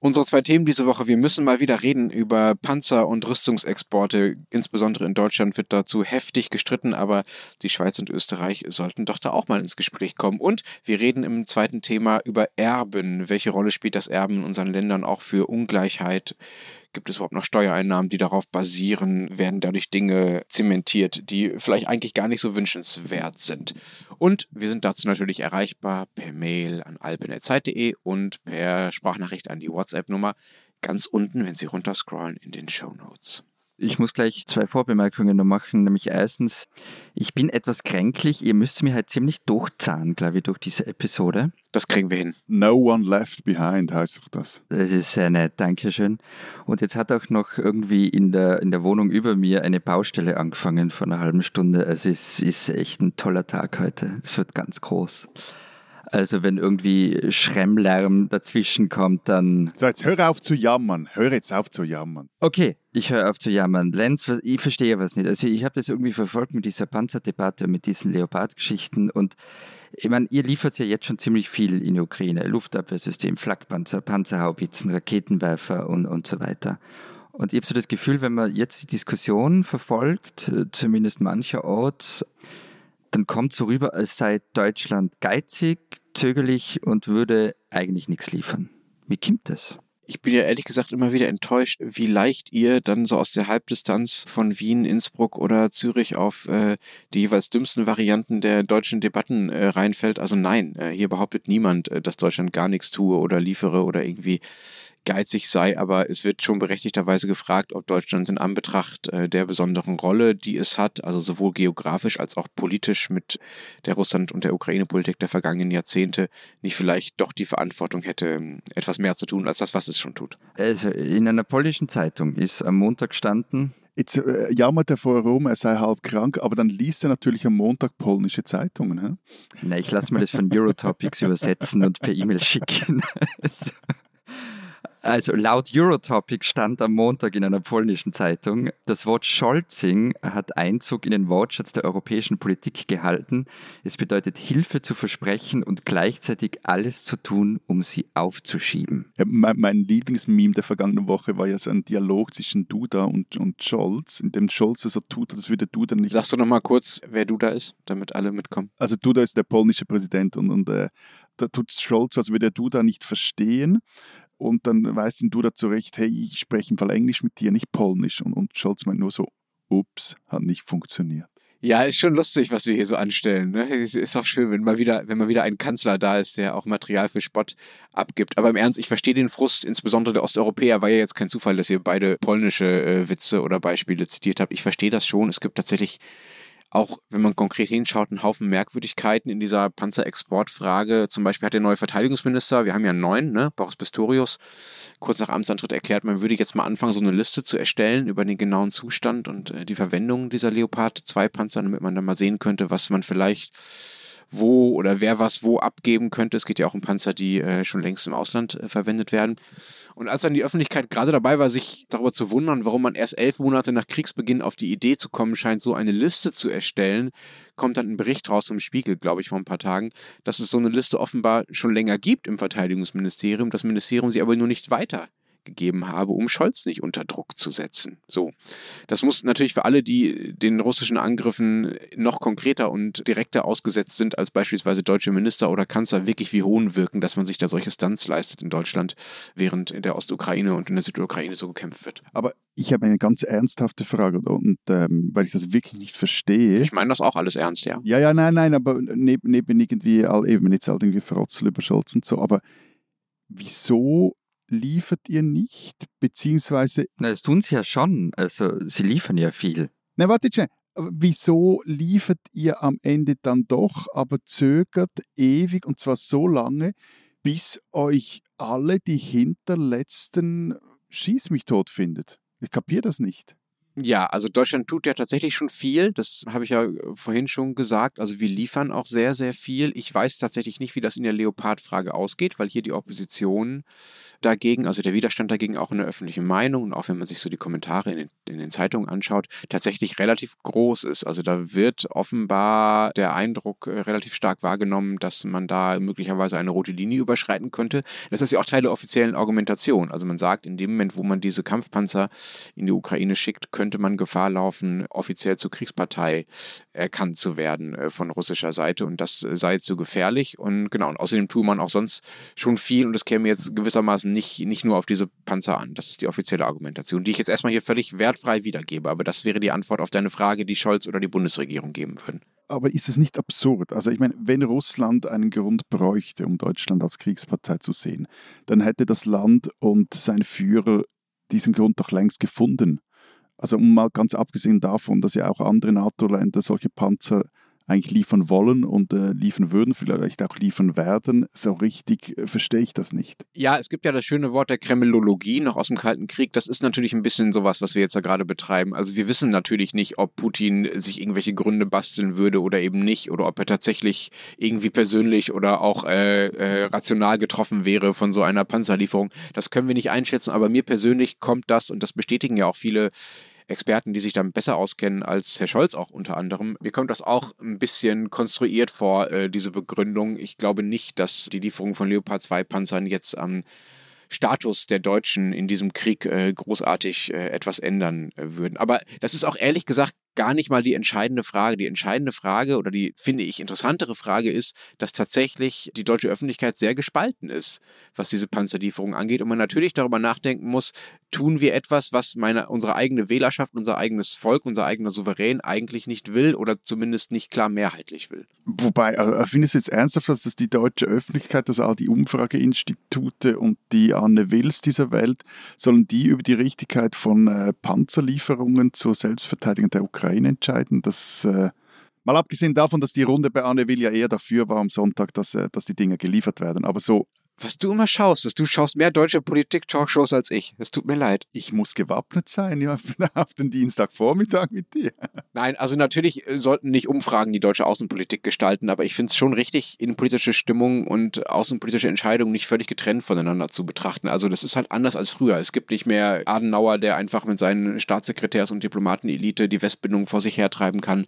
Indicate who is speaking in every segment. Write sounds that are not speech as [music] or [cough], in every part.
Speaker 1: Unsere zwei Themen diese Woche. Wir müssen mal wieder reden über Panzer- und Rüstungsexporte. Insbesondere in Deutschland wird dazu heftig gestritten, aber die Schweiz und Österreich sollten doch da auch mal ins Gespräch kommen. Und wir reden im zweiten Thema über Erben. Welche Rolle spielt das Erben in unseren Ländern auch für Ungleichheit? Gibt es überhaupt noch Steuereinnahmen, die darauf basieren? Werden dadurch Dinge zementiert, die vielleicht eigentlich gar nicht so wünschenswert sind? Und wir sind dazu natürlich erreichbar per Mail an alpenetzeit.de und per Sprachnachricht an die WhatsApp-Nummer ganz unten, wenn Sie runterscrollen in den Show Notes.
Speaker 2: Ich muss gleich zwei Vorbemerkungen noch machen. Nämlich erstens, ich bin etwas kränklich. Ihr müsst mir halt ziemlich durchzahlen, glaube ich, durch diese Episode.
Speaker 1: Das kriegen wir hin.
Speaker 3: No one left behind heißt doch das.
Speaker 2: Das ist sehr nett, Dankeschön. Und jetzt hat auch noch irgendwie in der, in der Wohnung über mir eine Baustelle angefangen vor einer halben Stunde. Also es ist echt ein toller Tag heute. Es wird ganz groß. Also wenn irgendwie Schremmlärm dazwischen kommt, dann...
Speaker 3: So, jetzt hör auf zu jammern. Hör jetzt auf zu jammern.
Speaker 2: Okay, ich höre auf zu jammern. Lenz, ich verstehe was nicht. Also ich habe das irgendwie verfolgt mit dieser Panzerdebatte, mit diesen Leopard-Geschichten und ich meine, ihr liefert ja jetzt schon ziemlich viel in die Ukraine. Luftabwehrsystem, Flakpanzer, Panzerhaubitzen, Raketenwerfer und, und so weiter. Und ich habe so das Gefühl, wenn man jetzt die Diskussion verfolgt, zumindest mancherorts, dann kommt so rüber, als sei Deutschland geizig, zögerlich und würde eigentlich nichts liefern. Wie kommt das?
Speaker 1: Ich bin ja ehrlich gesagt immer wieder enttäuscht, wie leicht ihr dann so aus der Halbdistanz von Wien, Innsbruck oder Zürich auf äh, die jeweils dümmsten Varianten der deutschen Debatten äh, reinfällt. Also nein, äh, hier behauptet niemand, äh, dass Deutschland gar nichts tue oder liefere oder irgendwie geizig sei, aber es wird schon berechtigterweise gefragt, ob Deutschland in Anbetracht äh, der besonderen Rolle, die es hat, also sowohl geografisch als auch politisch mit der Russland- und der Ukraine-Politik der vergangenen Jahrzehnte, nicht vielleicht doch die Verantwortung hätte, etwas mehr zu tun als das, was es schon tut.
Speaker 2: Also in einer polnischen Zeitung ist am Montag gestanden,
Speaker 3: Jetzt äh, jammert er vorher rum, er sei halb krank, aber dann liest er natürlich am Montag polnische Zeitungen. Hä?
Speaker 2: Na, ich lasse mir das von Eurotopics [laughs] übersetzen und per E-Mail schicken. [laughs] Also laut Eurotopic stand am Montag in einer polnischen Zeitung, das Wort Scholzing hat Einzug in den Wortschatz der europäischen Politik gehalten. Es bedeutet Hilfe zu versprechen und gleichzeitig alles zu tun, um sie aufzuschieben.
Speaker 3: Ja, mein, mein Lieblingsmeme der vergangenen Woche war ja so ein Dialog zwischen Duda und, und Scholz, in dem Scholz so tut, als würde Duda nicht...
Speaker 1: Sagst du nochmal kurz, wer Duda ist, damit alle mitkommen?
Speaker 3: Also Duda ist der polnische Präsident und, und äh, da tut Scholz, als würde er Duda nicht verstehen. Und dann weist ihn Duda zurecht, hey, ich spreche im Fall Englisch mit dir, nicht Polnisch. Und, und Scholz meint nur so, ups, hat nicht funktioniert.
Speaker 1: Ja, ist schon lustig, was wir hier so anstellen. Ne? Ist auch schön, wenn mal wieder, wenn mal wieder ein Kanzler da ist, der auch Material für Spott abgibt. Aber im Ernst, ich verstehe den Frust, insbesondere der Osteuropäer. War ja jetzt kein Zufall, dass ihr beide polnische äh, Witze oder Beispiele zitiert habt. Ich verstehe das schon. Es gibt tatsächlich auch wenn man konkret hinschaut, einen Haufen Merkwürdigkeiten in dieser Panzerexportfrage. Zum Beispiel hat der neue Verteidigungsminister, wir haben ja einen neuen, ne, Boris Pistorius, kurz nach Amtsantritt erklärt, man würde jetzt mal anfangen, so eine Liste zu erstellen über den genauen Zustand und äh, die Verwendung dieser Leopard 2 Panzer, damit man dann mal sehen könnte, was man vielleicht wo oder wer was wo abgeben könnte. Es geht ja auch um Panzer, die äh, schon längst im Ausland äh, verwendet werden. Und als dann die Öffentlichkeit gerade dabei war, sich darüber zu wundern, warum man erst elf Monate nach Kriegsbeginn auf die Idee zu kommen scheint, so eine Liste zu erstellen, kommt dann ein Bericht raus vom Spiegel, glaube ich, vor ein paar Tagen, dass es so eine Liste offenbar schon länger gibt im Verteidigungsministerium, das Ministerium sie aber nur nicht weiter gegeben habe, um Scholz nicht unter Druck zu setzen. So. Das muss natürlich für alle, die den russischen Angriffen noch konkreter und direkter ausgesetzt sind als beispielsweise deutsche Minister oder Kanzler, wirklich wie Hohn wirken, dass man sich da solche Stunts leistet in Deutschland, während in der Ostukraine und in der Südukraine so gekämpft wird.
Speaker 3: Aber ich habe eine ganz ernsthafte Frage und ähm, weil ich das wirklich nicht verstehe.
Speaker 1: Ich meine das auch alles ernst, ja.
Speaker 3: Ja, ja, nein, nein, aber neben, neben irgendwie, all, eben jetzt halt irgendwie Frotzel über Scholz und so, aber wieso liefert ihr nicht, beziehungsweise...
Speaker 2: Na, das tun sie ja schon, also sie liefern ja viel.
Speaker 3: Na, warte schnell. Wieso liefert ihr am Ende dann doch, aber zögert ewig und zwar so lange, bis euch alle die hinterletzten Schieß mich tot findet? Ich kapiere das nicht.
Speaker 1: Ja, also Deutschland tut ja tatsächlich schon viel. Das habe ich ja vorhin schon gesagt. Also wir liefern auch sehr, sehr viel. Ich weiß tatsächlich nicht, wie das in der Leopard-Frage ausgeht, weil hier die Opposition dagegen, also der Widerstand dagegen auch in der öffentlichen Meinung und auch wenn man sich so die Kommentare in den, in den Zeitungen anschaut, tatsächlich relativ groß ist. Also da wird offenbar der Eindruck äh, relativ stark wahrgenommen, dass man da möglicherweise eine rote Linie überschreiten könnte. Das ist ja auch Teil der offiziellen Argumentation. Also man sagt, in dem Moment, wo man diese Kampfpanzer in die Ukraine schickt, könnte könnte man Gefahr laufen, offiziell zur Kriegspartei erkannt zu werden äh, von russischer Seite und das äh, sei zu gefährlich und genau, und außerdem tue man auch sonst schon viel und es käme jetzt gewissermaßen nicht, nicht nur auf diese Panzer an. Das ist die offizielle Argumentation, die ich jetzt erstmal hier völlig wertfrei wiedergebe, aber das wäre die Antwort auf deine Frage, die Scholz oder die Bundesregierung geben würden.
Speaker 3: Aber ist es nicht absurd? Also ich meine, wenn Russland einen Grund bräuchte, um Deutschland als Kriegspartei zu sehen, dann hätte das Land und sein Führer diesen Grund doch längst gefunden. Also mal ganz abgesehen davon, dass ja auch andere NATO-Länder solche Panzer eigentlich liefern wollen und äh, liefern würden, vielleicht auch liefern werden. So richtig äh, verstehe ich das nicht.
Speaker 1: Ja, es gibt ja das schöne Wort der Kremlologie noch aus dem Kalten Krieg. Das ist natürlich ein bisschen sowas, was wir jetzt da gerade betreiben. Also wir wissen natürlich nicht, ob Putin sich irgendwelche Gründe basteln würde oder eben nicht oder ob er tatsächlich irgendwie persönlich oder auch äh, äh, rational getroffen wäre von so einer Panzerlieferung. Das können wir nicht einschätzen, aber mir persönlich kommt das und das bestätigen ja auch viele Experten, die sich dann besser auskennen als Herr Scholz auch unter anderem. Mir kommt das auch ein bisschen konstruiert vor, äh, diese Begründung. Ich glaube nicht, dass die Lieferung von Leopard 2 Panzern jetzt am Status der Deutschen in diesem Krieg äh, großartig äh, etwas ändern äh, würden. Aber das ist auch ehrlich gesagt gar nicht mal die entscheidende Frage. Die entscheidende Frage oder die, finde ich, interessantere Frage ist, dass tatsächlich die deutsche Öffentlichkeit sehr gespalten ist, was diese Panzerlieferung angeht. Und man natürlich darüber nachdenken muss, tun wir etwas, was meine, unsere eigene Wählerschaft, unser eigenes Volk, unser eigener Souverän eigentlich nicht will oder zumindest nicht klar mehrheitlich will.
Speaker 3: Wobei, also, findest du jetzt ernsthaft, dass das die deutsche Öffentlichkeit, dass all die Umfrageinstitute und die Anne Wills dieser Welt, sollen die über die Richtigkeit von äh, Panzerlieferungen zur Selbstverteidigung der Ukraine Ukraine entscheiden. Das, äh, mal abgesehen davon, dass die Runde bei Anne Will ja eher dafür war am Sonntag, dass, äh, dass die Dinge geliefert werden. Aber so
Speaker 1: was du immer schaust, dass du schaust mehr deutsche Politik-Talkshows als ich. Es tut mir leid.
Speaker 3: Ich muss gewappnet sein, ja, [laughs] auf den Dienstagvormittag mit dir.
Speaker 1: Nein, also natürlich äh, sollten nicht Umfragen die deutsche Außenpolitik gestalten, aber ich finde es schon richtig, innenpolitische Stimmung und außenpolitische Entscheidungen nicht völlig getrennt voneinander zu betrachten. Also das ist halt anders als früher. Es gibt nicht mehr Adenauer, der einfach mit seinen Staatssekretärs und Diplomatenelite die Westbindung vor sich hertreiben kann,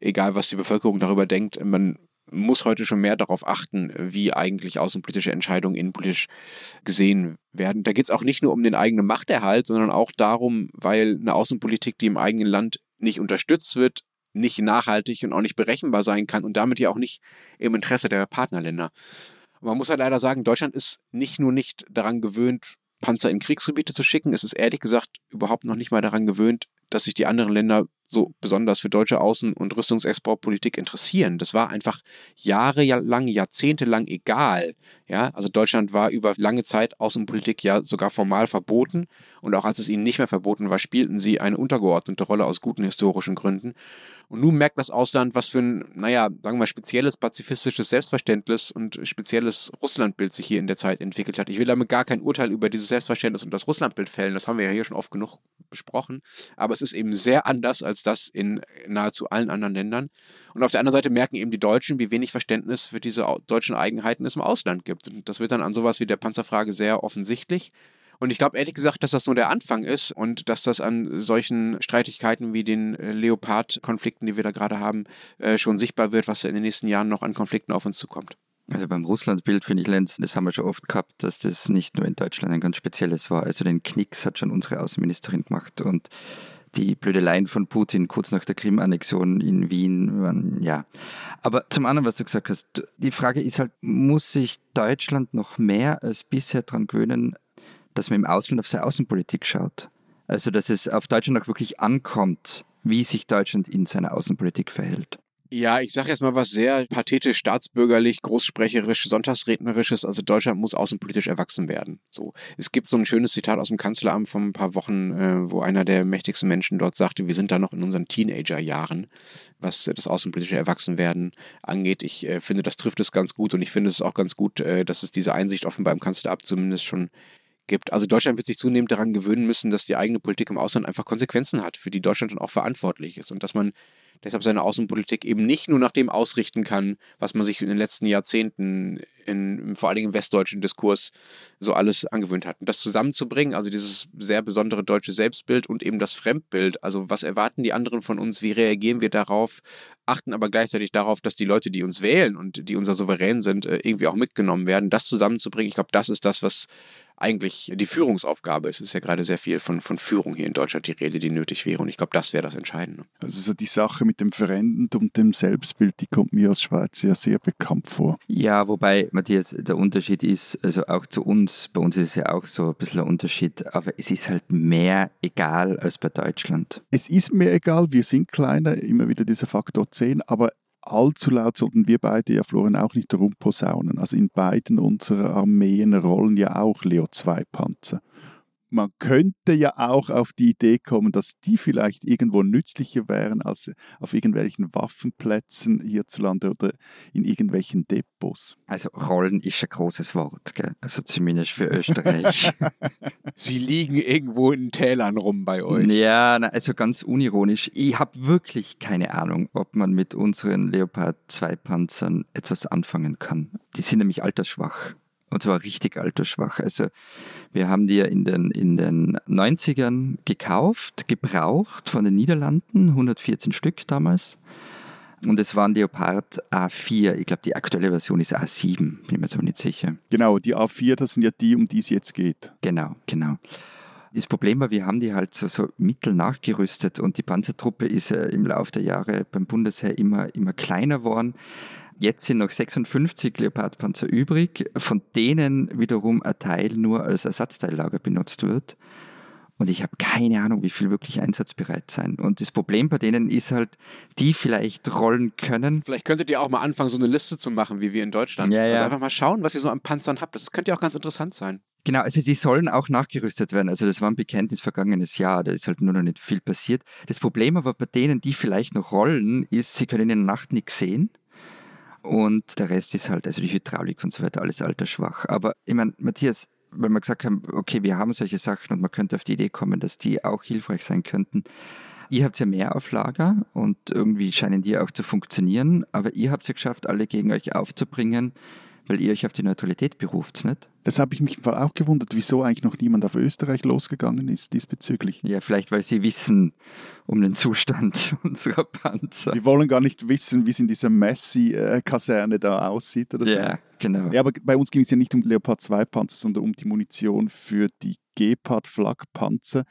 Speaker 1: egal was die Bevölkerung darüber denkt. Man muss heute schon mehr darauf achten, wie eigentlich außenpolitische Entscheidungen innenpolitisch gesehen werden. Da geht es auch nicht nur um den eigenen Machterhalt, sondern auch darum, weil eine Außenpolitik, die im eigenen Land nicht unterstützt wird, nicht nachhaltig und auch nicht berechenbar sein kann und damit ja auch nicht im Interesse der Partnerländer. man muss halt leider sagen, Deutschland ist nicht nur nicht daran gewöhnt, Panzer in Kriegsgebiete zu schicken, es ist ehrlich gesagt überhaupt noch nicht mal daran gewöhnt, dass sich die anderen Länder so besonders für deutsche Außen- und Rüstungsexportpolitik interessieren. Das war einfach jahrelang, jahrzehntelang egal. Ja, also Deutschland war über lange Zeit Außenpolitik ja sogar formal verboten und auch als es ihnen nicht mehr verboten war, spielten sie eine untergeordnete Rolle aus guten historischen Gründen. Und nun merkt das Ausland, was für ein, naja, sagen wir mal, spezielles pazifistisches Selbstverständnis und spezielles Russlandbild sich hier in der Zeit entwickelt hat. Ich will damit gar kein Urteil über dieses Selbstverständnis und das Russlandbild fällen, das haben wir ja hier schon oft genug besprochen, aber es ist eben sehr anders als das in nahezu allen anderen Ländern. Und auf der anderen Seite merken eben die Deutschen, wie wenig Verständnis für diese deutschen Eigenheiten es im Ausland gibt. Und das wird dann an sowas wie der Panzerfrage sehr offensichtlich. Und ich glaube ehrlich gesagt, dass das nur der Anfang ist und dass das an solchen Streitigkeiten wie den äh, Leopard-Konflikten, die wir da gerade haben, äh, schon sichtbar wird, was in den nächsten Jahren noch an Konflikten auf uns zukommt.
Speaker 2: Also beim Russlandbild finde ich, Lenz, das haben wir schon oft gehabt, dass das nicht nur in Deutschland ein ganz spezielles war. Also den Knicks hat schon unsere Außenministerin gemacht und die Blödeleien von Putin kurz nach der Krim-Annexion in Wien waren, ja. Aber zum anderen, was du gesagt hast, die Frage ist halt, muss sich Deutschland noch mehr als bisher daran gewöhnen, dass man im Ausland auf seine Außenpolitik schaut? Also, dass es auf Deutschland auch wirklich ankommt, wie sich Deutschland in seiner Außenpolitik verhält.
Speaker 1: Ja, ich sage jetzt mal was sehr pathetisch, staatsbürgerlich, großsprecherisch, sonntagsrednerisches. Also Deutschland muss außenpolitisch erwachsen werden. So, es gibt so ein schönes Zitat aus dem Kanzleramt von ein paar Wochen, äh, wo einer der mächtigsten Menschen dort sagte: Wir sind da noch in unseren Teenagerjahren, was das außenpolitische Erwachsenwerden angeht. Ich äh, finde, das trifft es ganz gut und ich finde es auch ganz gut, äh, dass es diese Einsicht offenbar im Kanzleramt zumindest schon gibt. Also Deutschland wird sich zunehmend daran gewöhnen müssen, dass die eigene Politik im Ausland einfach Konsequenzen hat, für die Deutschland dann auch verantwortlich ist und dass man deshalb seine Außenpolitik eben nicht nur nach dem ausrichten kann, was man sich in den letzten Jahrzehnten in, vor allen Dingen im westdeutschen Diskurs so alles angewöhnt hat. Und das zusammenzubringen, also dieses sehr besondere deutsche Selbstbild und eben das Fremdbild, also was erwarten die anderen von uns, wie reagieren wir darauf, achten aber gleichzeitig darauf, dass die Leute, die uns wählen und die unser Souverän sind, äh, irgendwie auch mitgenommen werden, das zusammenzubringen, ich glaube, das ist das, was eigentlich die Führungsaufgabe ist. Es ist ja gerade sehr viel von, von Führung hier in Deutschland die Rede, die nötig wäre. Und ich glaube, das wäre das Entscheidende.
Speaker 3: Also so die Sache mit dem Verändern und dem Selbstbild, die kommt mir als Schweizer ja sehr bekannt vor.
Speaker 2: Ja, wobei, Matthias, der Unterschied ist, also auch zu uns, bei uns ist es ja auch so ein bisschen ein Unterschied, aber es ist halt mehr egal als bei Deutschland.
Speaker 3: Es ist mir egal, wir sind kleiner, immer wieder dieser Faktor 10, aber allzu laut sollten wir beide ja, Florian, auch nicht rumposaunen. Also in beiden unserer Armeen rollen ja auch Leo-2-Panzer man könnte ja auch auf die Idee kommen, dass die vielleicht irgendwo nützlicher wären als auf irgendwelchen Waffenplätzen hierzulande oder in irgendwelchen Depots.
Speaker 2: Also Rollen ist ein großes Wort, gell? also zumindest für Österreich. [laughs]
Speaker 1: Sie liegen irgendwo in Tälern rum bei euch.
Speaker 2: Ja, also ganz unironisch. Ich habe wirklich keine Ahnung, ob man mit unseren Leopard 2 Panzern etwas anfangen kann. Die sind nämlich altersschwach. Und zwar richtig altersschwach. Also wir haben die ja in den, in den 90ern gekauft, gebraucht von den Niederlanden, 114 Stück damals. Und es waren Leopard A4. Ich glaube, die aktuelle Version ist A7, bin mir jetzt aber nicht sicher.
Speaker 3: Genau, die A4, das sind ja die, um die es jetzt geht.
Speaker 2: Genau, genau. Das Problem war, wir haben die halt so, so mittel nachgerüstet und die Panzertruppe ist ja im Laufe der Jahre beim Bundesheer immer, immer kleiner geworden. Jetzt sind noch 56 Leopardpanzer übrig, von denen wiederum ein Teil nur als Ersatzteillager benutzt wird. Und ich habe keine Ahnung, wie viel wirklich einsatzbereit sein. Und das Problem bei denen ist halt, die vielleicht rollen können.
Speaker 1: Vielleicht könntet ihr auch mal anfangen, so eine Liste zu machen, wie wir in Deutschland.
Speaker 2: Ja, ja.
Speaker 1: Also einfach mal schauen, was ihr so an Panzern habt. Das könnte ja auch ganz interessant sein.
Speaker 2: Genau, also die sollen auch nachgerüstet werden. Also das war ein Bekenntnis vergangenes Jahr, da ist halt nur noch nicht viel passiert. Das Problem aber bei denen, die vielleicht noch rollen, ist, sie können in der Nacht nichts sehen. Und der Rest ist halt, also die Hydraulik und so weiter, alles altersschwach. Aber ich meine, Matthias, weil wir gesagt haben, okay, wir haben solche Sachen und man könnte auf die Idee kommen, dass die auch hilfreich sein könnten. Ihr habt ja mehr auf Lager und irgendwie scheinen die auch zu funktionieren, aber ihr habt es ja geschafft, alle gegen euch aufzubringen, weil ihr euch auf die Neutralität beruft, nicht?
Speaker 3: Das habe ich mich im Fall auch gewundert, wieso eigentlich noch niemand auf Österreich losgegangen ist diesbezüglich.
Speaker 2: Ja, vielleicht weil sie wissen um den Zustand [laughs] unserer Panzer.
Speaker 3: Wir wollen gar nicht wissen, wie es in dieser Messi-Kaserne da aussieht oder so.
Speaker 2: Ja, genau.
Speaker 3: Ja, aber bei uns ging es ja nicht um Leopard 2 Panzer, sondern um die Munition für die Gepard Flak-Panzer,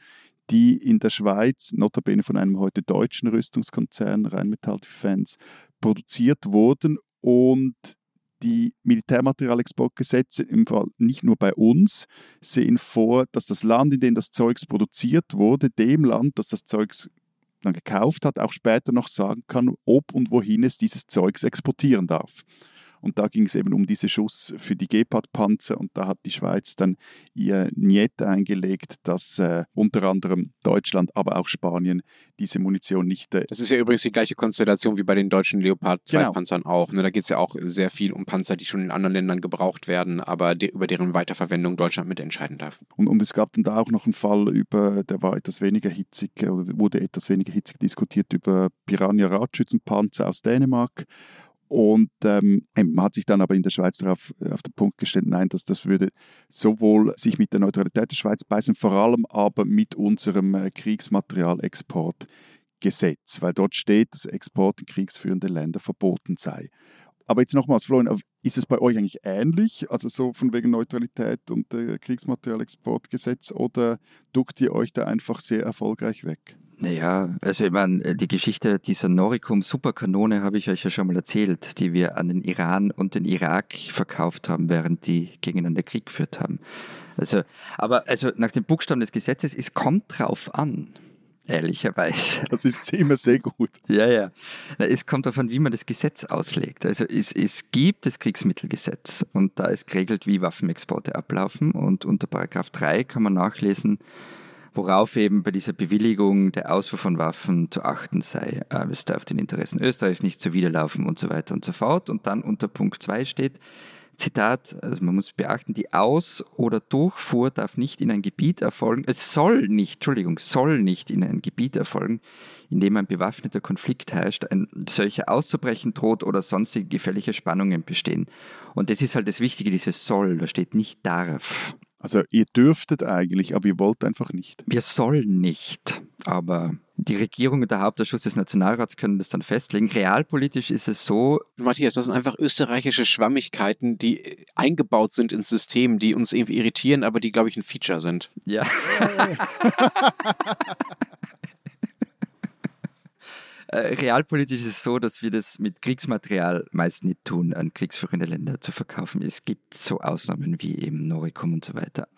Speaker 3: die in der Schweiz, notabene von einem heute deutschen Rüstungskonzern, Rheinmetall Defense, produziert wurden und die Militärmaterialexportgesetze im Fall nicht nur bei uns sehen vor, dass das Land, in dem das Zeugs produziert wurde, dem Land, das das Zeugs dann gekauft hat, auch später noch sagen kann, ob und wohin es dieses Zeugs exportieren darf. Und da ging es eben um diese Schuss für die Gepard-Panzer und da hat die Schweiz dann ihr Niet eingelegt, dass äh, unter anderem Deutschland, aber auch Spanien diese Munition nicht. Äh
Speaker 1: das ist ja übrigens die gleiche Konstellation wie bei den deutschen Leopard 2 genau. Auch. Ne? Da geht es ja auch sehr viel um Panzer, die schon in anderen Ländern gebraucht werden, aber de über deren Weiterverwendung Deutschland mitentscheiden darf.
Speaker 3: Und, und es gab dann da auch noch einen Fall über, der war etwas weniger hitzig, oder wurde etwas weniger hitzig diskutiert über Piranha-Radschützenpanzer aus Dänemark und ähm, man hat sich dann aber in der Schweiz darauf äh, auf den Punkt gestellt, nein, dass das würde sowohl sich mit der Neutralität der Schweiz beißen, vor allem aber mit unserem äh, Kriegsmaterialexportgesetz, weil dort steht, dass Export in kriegsführende Länder verboten sei. Aber jetzt nochmals, Florian, ist es bei euch eigentlich ähnlich, also so von wegen Neutralität und äh, Kriegsmaterialexportgesetz, oder duckt ihr euch da einfach sehr erfolgreich weg?
Speaker 2: Naja, also ich meine, äh, die Geschichte dieser Noricum Superkanone habe ich euch ja schon mal erzählt, die wir an den Iran und den Irak verkauft haben, während die gegeneinander Krieg geführt haben. Also, aber also nach dem Buchstaben des Gesetzes, es kommt drauf an ehrlicherweise. [laughs]
Speaker 3: Das ist immer sehr gut.
Speaker 2: Ja, ja. Es kommt an, wie man das Gesetz auslegt. Also es, es gibt das Kriegsmittelgesetz und da ist geregelt, wie Waffenexporte ablaufen und unter Paragraph 3 kann man nachlesen, worauf eben bei dieser Bewilligung der Ausfuhr von Waffen zu achten sei. Es darf den Interessen Österreichs nicht zuwiderlaufen und so weiter und so fort. Und dann unter Punkt 2 steht, Zitat, also man muss beachten, die Aus- oder Durchfuhr darf nicht in ein Gebiet erfolgen, es soll nicht, Entschuldigung, soll nicht in ein Gebiet erfolgen, in dem ein bewaffneter Konflikt herrscht, ein solcher auszubrechen droht oder sonstige gefährliche Spannungen bestehen. Und das ist halt das Wichtige, dieses soll, da steht nicht darf.
Speaker 3: Also ihr dürftet eigentlich, aber ihr wollt einfach nicht.
Speaker 2: Wir sollen nicht, aber die Regierung und der Hauptausschuss des Nationalrats können das dann festlegen. Realpolitisch ist es so.
Speaker 1: Matthias, das sind einfach österreichische Schwammigkeiten, die eingebaut sind ins System, die uns irgendwie irritieren, aber die, glaube ich, ein Feature sind.
Speaker 2: Ja. [laughs] Äh, realpolitisch ist es so, dass wir das mit Kriegsmaterial meist nicht tun, an kriegsführende Länder zu verkaufen. Es gibt so Ausnahmen wie eben Noricum und so weiter.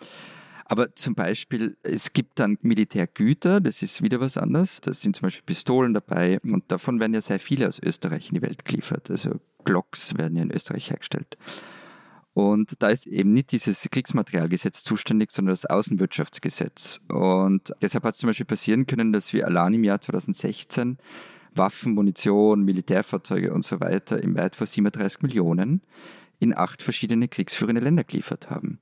Speaker 2: Aber zum Beispiel, es gibt dann Militärgüter, das ist wieder was anderes. Da sind zum Beispiel Pistolen dabei und davon werden ja sehr viele aus Österreich in die Welt geliefert. Also Glocks werden ja in Österreich hergestellt. Und da ist eben nicht dieses Kriegsmaterialgesetz zuständig, sondern das Außenwirtschaftsgesetz. Und deshalb hat es zum Beispiel passieren können, dass wir allein im Jahr 2016 Waffen, Munition, Militärfahrzeuge und so weiter im Wert von 37 Millionen in acht verschiedene kriegsführende Länder geliefert haben.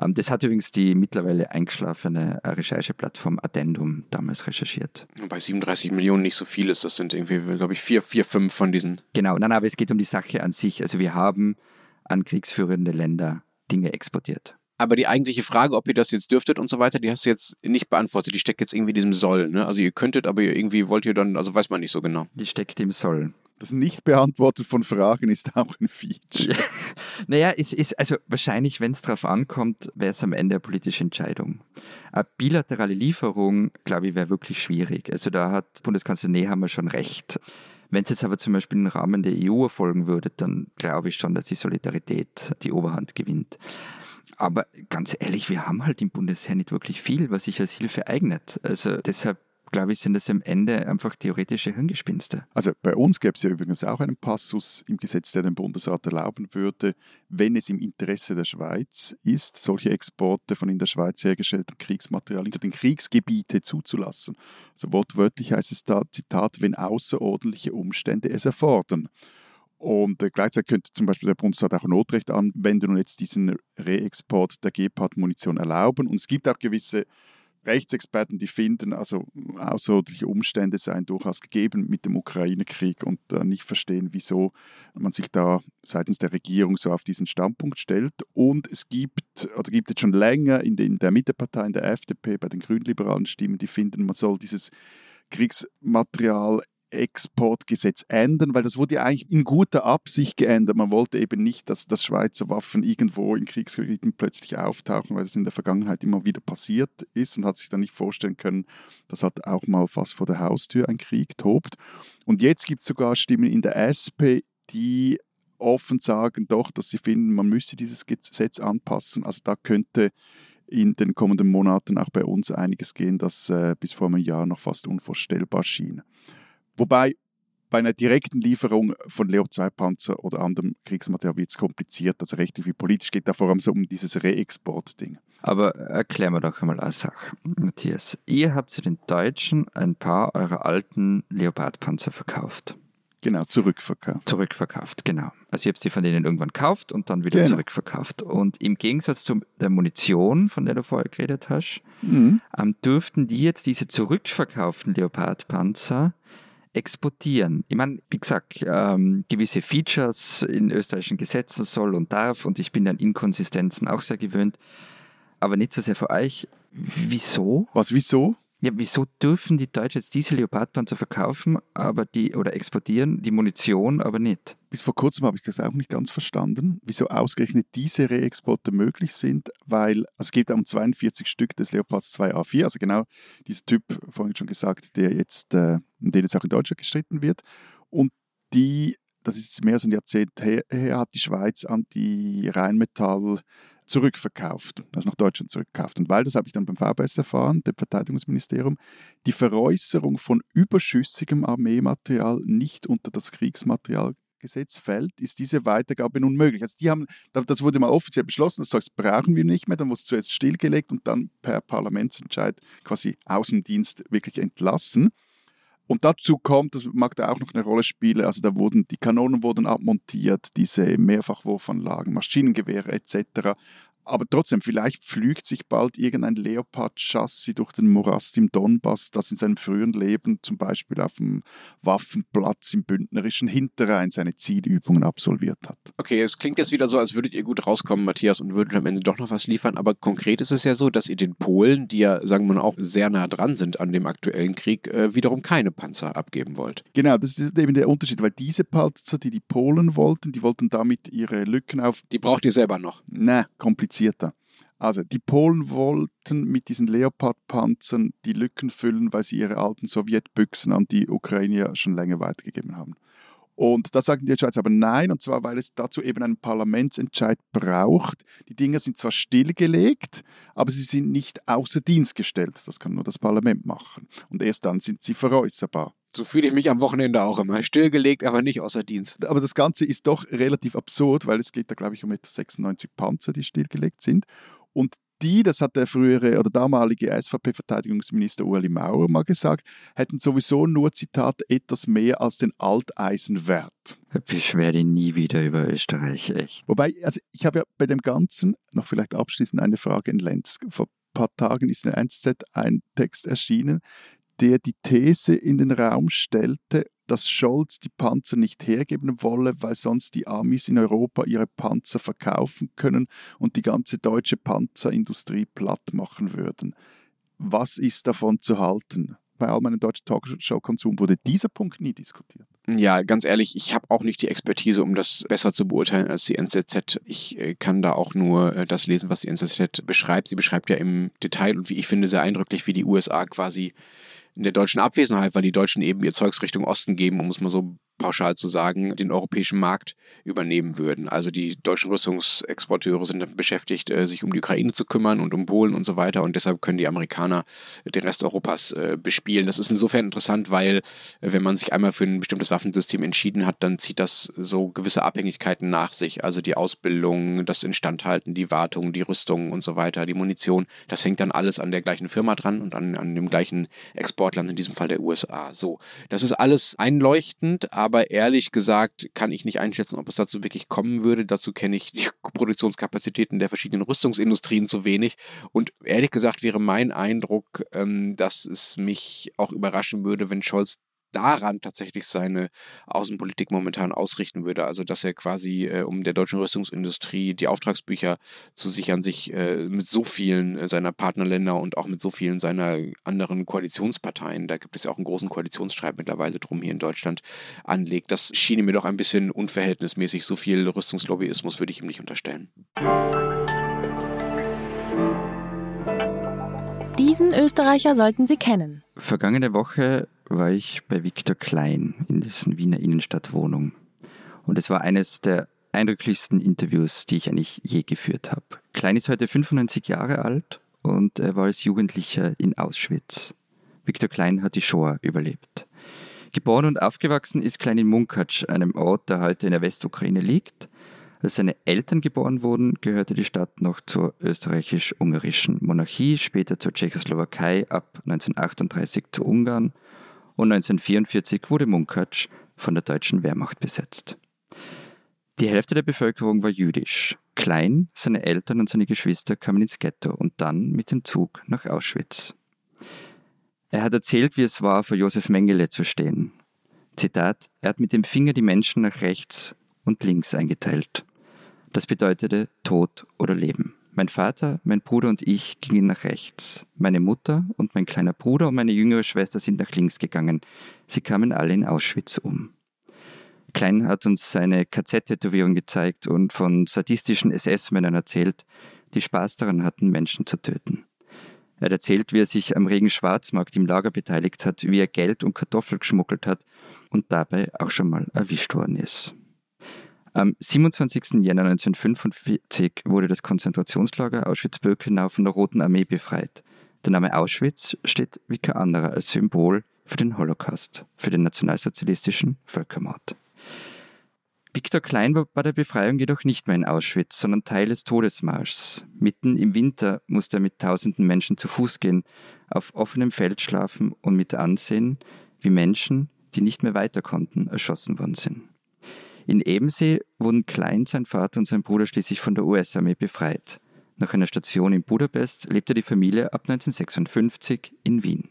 Speaker 2: Ähm, das hat übrigens die mittlerweile eingeschlafene Rechercheplattform Addendum damals recherchiert.
Speaker 1: Bei 37 Millionen nicht so viel ist, das sind irgendwie, glaube ich, vier, vier, fünf von diesen.
Speaker 2: Genau, nein, aber es geht um die Sache an sich. Also wir haben an kriegsführende Länder Dinge exportiert.
Speaker 1: Aber die eigentliche Frage, ob ihr das jetzt dürftet und so weiter, die hast du jetzt nicht beantwortet. Die steckt jetzt irgendwie in diesem Soll. Ne? Also ihr könntet, aber irgendwie wollt ihr dann, also weiß man nicht so genau.
Speaker 2: Die steckt im Soll.
Speaker 3: Das Nicht-Beantworten von Fragen ist auch ein Feature.
Speaker 2: Ja. Naja, es ist also wahrscheinlich, wenn es darauf ankommt, wäre es am Ende eine politische Entscheidung. Eine bilaterale Lieferung, glaube ich, wäre wirklich schwierig. Also da hat Bundeskanzler Nehammer schon recht. Wenn es jetzt aber zum Beispiel im Rahmen der EU erfolgen würde, dann glaube ich schon, dass die Solidarität die Oberhand gewinnt. Aber ganz ehrlich, wir haben halt im Bundesheer nicht wirklich viel, was sich als Hilfe eignet. Also deshalb glaube ich, sind das am Ende einfach theoretische Hirngespinste.
Speaker 3: Also bei uns gäbe es ja übrigens auch einen Passus im Gesetz, der den Bundesrat erlauben würde, wenn es im Interesse der Schweiz ist, solche Exporte von in der Schweiz hergestelltem Kriegsmaterial hinter den Kriegsgebiete zuzulassen. Also wortwörtlich heißt es da, Zitat, wenn außerordentliche Umstände es erfordern. Und äh, gleichzeitig könnte zum Beispiel der Bundesrat auch Notrecht anwenden und jetzt diesen Reexport der Gepard-Munition erlauben. Und es gibt auch gewisse Rechtsexperten, die finden, also außerordentliche Umstände seien durchaus gegeben mit dem Ukraine-Krieg und äh, nicht verstehen, wieso man sich da seitens der Regierung so auf diesen Standpunkt stellt. Und es gibt, oder gibt es schon länger in, in der Mittepartei, in der FDP, bei den grünliberalen Stimmen, die finden, man soll dieses Kriegsmaterial Exportgesetz ändern, weil das wurde ja eigentlich in guter Absicht geändert. Man wollte eben nicht, dass, dass Schweizer Waffen irgendwo in Kriegsgebieten plötzlich auftauchen, weil das in der Vergangenheit immer wieder passiert ist und hat sich dann nicht vorstellen können, dass halt auch mal fast vor der Haustür ein Krieg tobt. Und jetzt gibt es sogar Stimmen in der SP, die offen sagen doch, dass sie finden, man müsse dieses Gesetz anpassen. Also da könnte in den kommenden Monaten auch bei uns einiges gehen, das äh, bis vor einem Jahr noch fast unvorstellbar schien. Wobei bei einer direkten Lieferung von Leopard-2-Panzer oder anderem Kriegsmaterial wird es kompliziert, also rechtlich wie politisch geht da vor allem so um dieses Reexport-Ding.
Speaker 2: Aber erklären wir doch einmal eine Sache, Matthias. Ihr habt zu den Deutschen ein paar eurer alten Leopard-Panzer verkauft.
Speaker 3: Genau, zurückverkauft.
Speaker 2: Zurückverkauft, genau. Also ihr habt sie von denen irgendwann gekauft und dann wieder genau. zurückverkauft. Und im Gegensatz zu der Munition, von der du vorher geredet hast, mhm. ähm, dürften die jetzt diese zurückverkauften Leopard-Panzer exportieren. Ich meine, wie gesagt, ähm, gewisse Features in österreichischen Gesetzen soll und darf und ich bin an Inkonsistenzen auch sehr gewöhnt, aber nicht so sehr für euch. Wieso?
Speaker 3: Was, wieso?
Speaker 2: Ja, wieso dürfen die Deutschen jetzt diese Leopardpanzer verkaufen, aber die oder exportieren, die Munition aber nicht?
Speaker 3: Bis vor kurzem habe ich das auch nicht ganz verstanden, wieso ausgerechnet diese Reexporte möglich sind, weil es gibt um 42 Stück des Leopards 2A4, also genau dieser Typ, vorhin schon gesagt, der jetzt, äh, den jetzt auch in Deutschland gestritten wird. Und die, das ist jetzt mehr als ein Jahrzehnt her, her hat die Schweiz an die Rheinmetall zurückverkauft, also nach Deutschland zurückgekauft. Und weil, das habe ich dann beim VBS erfahren, dem Verteidigungsministerium, die Veräußerung von überschüssigem Armeematerial nicht unter das Kriegsmaterialgesetz fällt, ist diese Weitergabe nun möglich. Also die haben, das wurde mal offiziell beschlossen, das Zeugs brauchen wir nicht mehr, dann wurde es zuerst stillgelegt und dann per Parlamentsentscheid quasi Außendienst wirklich entlassen. Und dazu kommt, das mag da auch noch eine Rolle spielen, also da wurden, die Kanonen wurden abmontiert, diese Mehrfachwurfanlagen, Maschinengewehre etc. Aber trotzdem, vielleicht pflügt sich bald irgendein Leopard-Chassis durch den Morast im Donbass, das in seinem frühen Leben zum Beispiel auf dem Waffenplatz im bündnerischen Hinterrhein seine Zielübungen absolviert hat.
Speaker 1: Okay, es klingt jetzt wieder so, als würdet ihr gut rauskommen, Matthias, und würdet am Ende doch noch was liefern. Aber konkret ist es ja so, dass ihr den Polen, die ja, sagen wir mal, auch sehr nah dran sind an dem aktuellen Krieg, äh, wiederum keine Panzer abgeben wollt.
Speaker 3: Genau, das ist eben der Unterschied, weil diese Panzer, die die Polen wollten, die wollten damit ihre Lücken auf.
Speaker 1: Die braucht ihr selber noch.
Speaker 3: Na, kompliziert komplizierter. Also die Polen wollten mit diesen Leopard-Panzern die Lücken füllen, weil sie ihre alten Sowjetbüchsen an die Ukrainer schon länger weitergegeben haben. Und da sagen die Schweiz aber nein, und zwar weil es dazu eben einen Parlamentsentscheid braucht. Die Dinge sind zwar stillgelegt, aber sie sind nicht außer Dienst gestellt. Das kann nur das Parlament machen. Und erst dann sind sie veräußerbar.
Speaker 1: So fühle ich mich am Wochenende auch immer. Stillgelegt, aber nicht außer Dienst.
Speaker 3: Aber das Ganze ist doch relativ absurd, weil es geht da, glaube ich, um etwa 96 Panzer, die stillgelegt sind. Und die, das hat der frühere oder damalige SVP-Verteidigungsminister Ueli Maurer mal gesagt, hätten sowieso nur, Zitat, etwas mehr als den Alteisenwert.
Speaker 2: Ich werde nie wieder über Österreich, echt.
Speaker 3: Wobei, also ich habe ja bei dem Ganzen noch vielleicht abschließend eine Frage in Lenz. Vor ein paar Tagen ist in der 1Z ein Text erschienen, der die These in den Raum stellte, dass Scholz die Panzer nicht hergeben wolle, weil sonst die Amis in Europa ihre Panzer verkaufen können und die ganze deutsche Panzerindustrie platt machen würden. Was ist davon zu halten? Bei all meinem deutschen Talkshow-Konsum wurde dieser Punkt nie diskutiert.
Speaker 1: Ja, ganz ehrlich, ich habe auch nicht die Expertise, um das besser zu beurteilen als die NZZ. Ich äh, kann da auch nur äh, das lesen, was die NZZ beschreibt. Sie beschreibt ja im Detail und wie ich finde sehr eindrücklich, wie die USA quasi in der deutschen Abwesenheit, weil die Deutschen eben ihr Zeugs Richtung Osten geben, um es mal so pauschal zu sagen, den europäischen Markt übernehmen würden. Also die deutschen Rüstungsexporteure sind beschäftigt, äh, sich um die Ukraine zu kümmern und um Polen und so weiter. Und deshalb können die Amerikaner den Rest Europas äh, bespielen. Das ist insofern interessant, weil äh, wenn man sich einmal für ein bestimmtes Waffensystem entschieden hat, dann zieht das so gewisse Abhängigkeiten nach sich. Also die Ausbildung, das Instandhalten, die Wartung, die Rüstung und so weiter, die Munition. Das hängt dann alles an der gleichen Firma dran und an, an dem gleichen Exportland, in diesem Fall der USA. So, das ist alles einleuchtend, aber ehrlich gesagt kann ich nicht einschätzen, ob es dazu wirklich kommen würde. Dazu kenne ich die [laughs] Produktionskapazitäten der verschiedenen Rüstungsindustrien zu wenig. Und ehrlich gesagt wäre mein Eindruck, ähm, dass es mich auch überraschen würde, wenn Scholz daran tatsächlich seine Außenpolitik momentan ausrichten würde. Also dass er quasi, äh, um der deutschen Rüstungsindustrie die Auftragsbücher zu sichern, sich äh, mit so vielen äh, seiner Partnerländer und auch mit so vielen seiner anderen Koalitionsparteien, da gibt es ja auch einen großen Koalitionsstreit mittlerweile drum hier in Deutschland, anlegt. Das schien mir doch ein bisschen unverhältnismäßig. So viel Rüstungslobbyismus würde ich ihm nicht unterstellen.
Speaker 4: Diesen Österreicher sollten Sie kennen.
Speaker 2: Vergangene Woche war ich bei Viktor Klein in dessen Wiener Innenstadtwohnung. Und es war eines der eindrücklichsten Interviews, die ich eigentlich je geführt habe. Klein ist heute 95 Jahre alt und er war als Jugendlicher in Auschwitz. Viktor Klein hat die Shoah überlebt. Geboren und aufgewachsen ist Klein in Munkatsch, einem Ort, der heute in der Westukraine liegt. Als seine Eltern geboren wurden, gehörte die Stadt noch zur österreichisch-ungarischen Monarchie, später zur Tschechoslowakei, ab 1938 zu Ungarn und 1944 wurde Munkatsch von der deutschen Wehrmacht besetzt. Die Hälfte der Bevölkerung war jüdisch. Klein, seine Eltern und seine Geschwister kamen ins Ghetto und dann mit dem Zug nach Auschwitz. Er hat erzählt, wie es war, vor Josef Mengele zu stehen. Zitat, er hat mit dem Finger die Menschen nach rechts und links eingeteilt. Das bedeutete Tod oder Leben. Mein Vater, mein Bruder und ich gingen nach rechts. Meine Mutter und mein kleiner Bruder und meine jüngere Schwester sind nach links gegangen. Sie kamen alle in Auschwitz um. Klein hat uns seine KZ-Tätowierung gezeigt und von sadistischen SS-Männern erzählt, die Spaß daran hatten, Menschen zu töten. Er hat erzählt, wie er sich am regen Schwarzmarkt im Lager beteiligt hat, wie er Geld und Kartoffeln geschmuggelt hat und dabei auch schon mal erwischt worden ist. Am 27. Jänner 1945 wurde das Konzentrationslager Auschwitz-Birkenau von der Roten Armee befreit. Der Name Auschwitz steht wie kein anderer als Symbol für den Holocaust, für den nationalsozialistischen Völkermord. Viktor Klein war bei der Befreiung jedoch nicht mehr in Auschwitz, sondern Teil des Todesmarschs. Mitten im Winter musste er mit tausenden Menschen zu Fuß gehen, auf offenem Feld schlafen und mit ansehen, wie Menschen, die nicht mehr weiter konnten, erschossen worden sind. In Ebensee wurden Klein, sein Vater und sein Bruder schließlich von der US-Armee befreit. Nach einer Station in Budapest lebte die Familie ab 1956 in Wien.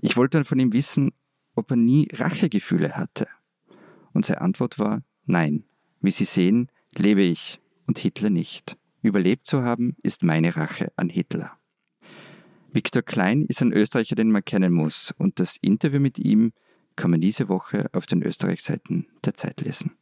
Speaker 2: Ich wollte dann von ihm wissen, ob er nie Rachegefühle hatte. Und seine Antwort war Nein. Wie Sie sehen, lebe ich und Hitler nicht. Überlebt zu haben, ist meine Rache an Hitler. Viktor Klein ist ein Österreicher, den man kennen muss, und das Interview mit ihm kann man diese Woche auf den Österreichseiten der Zeit lesen.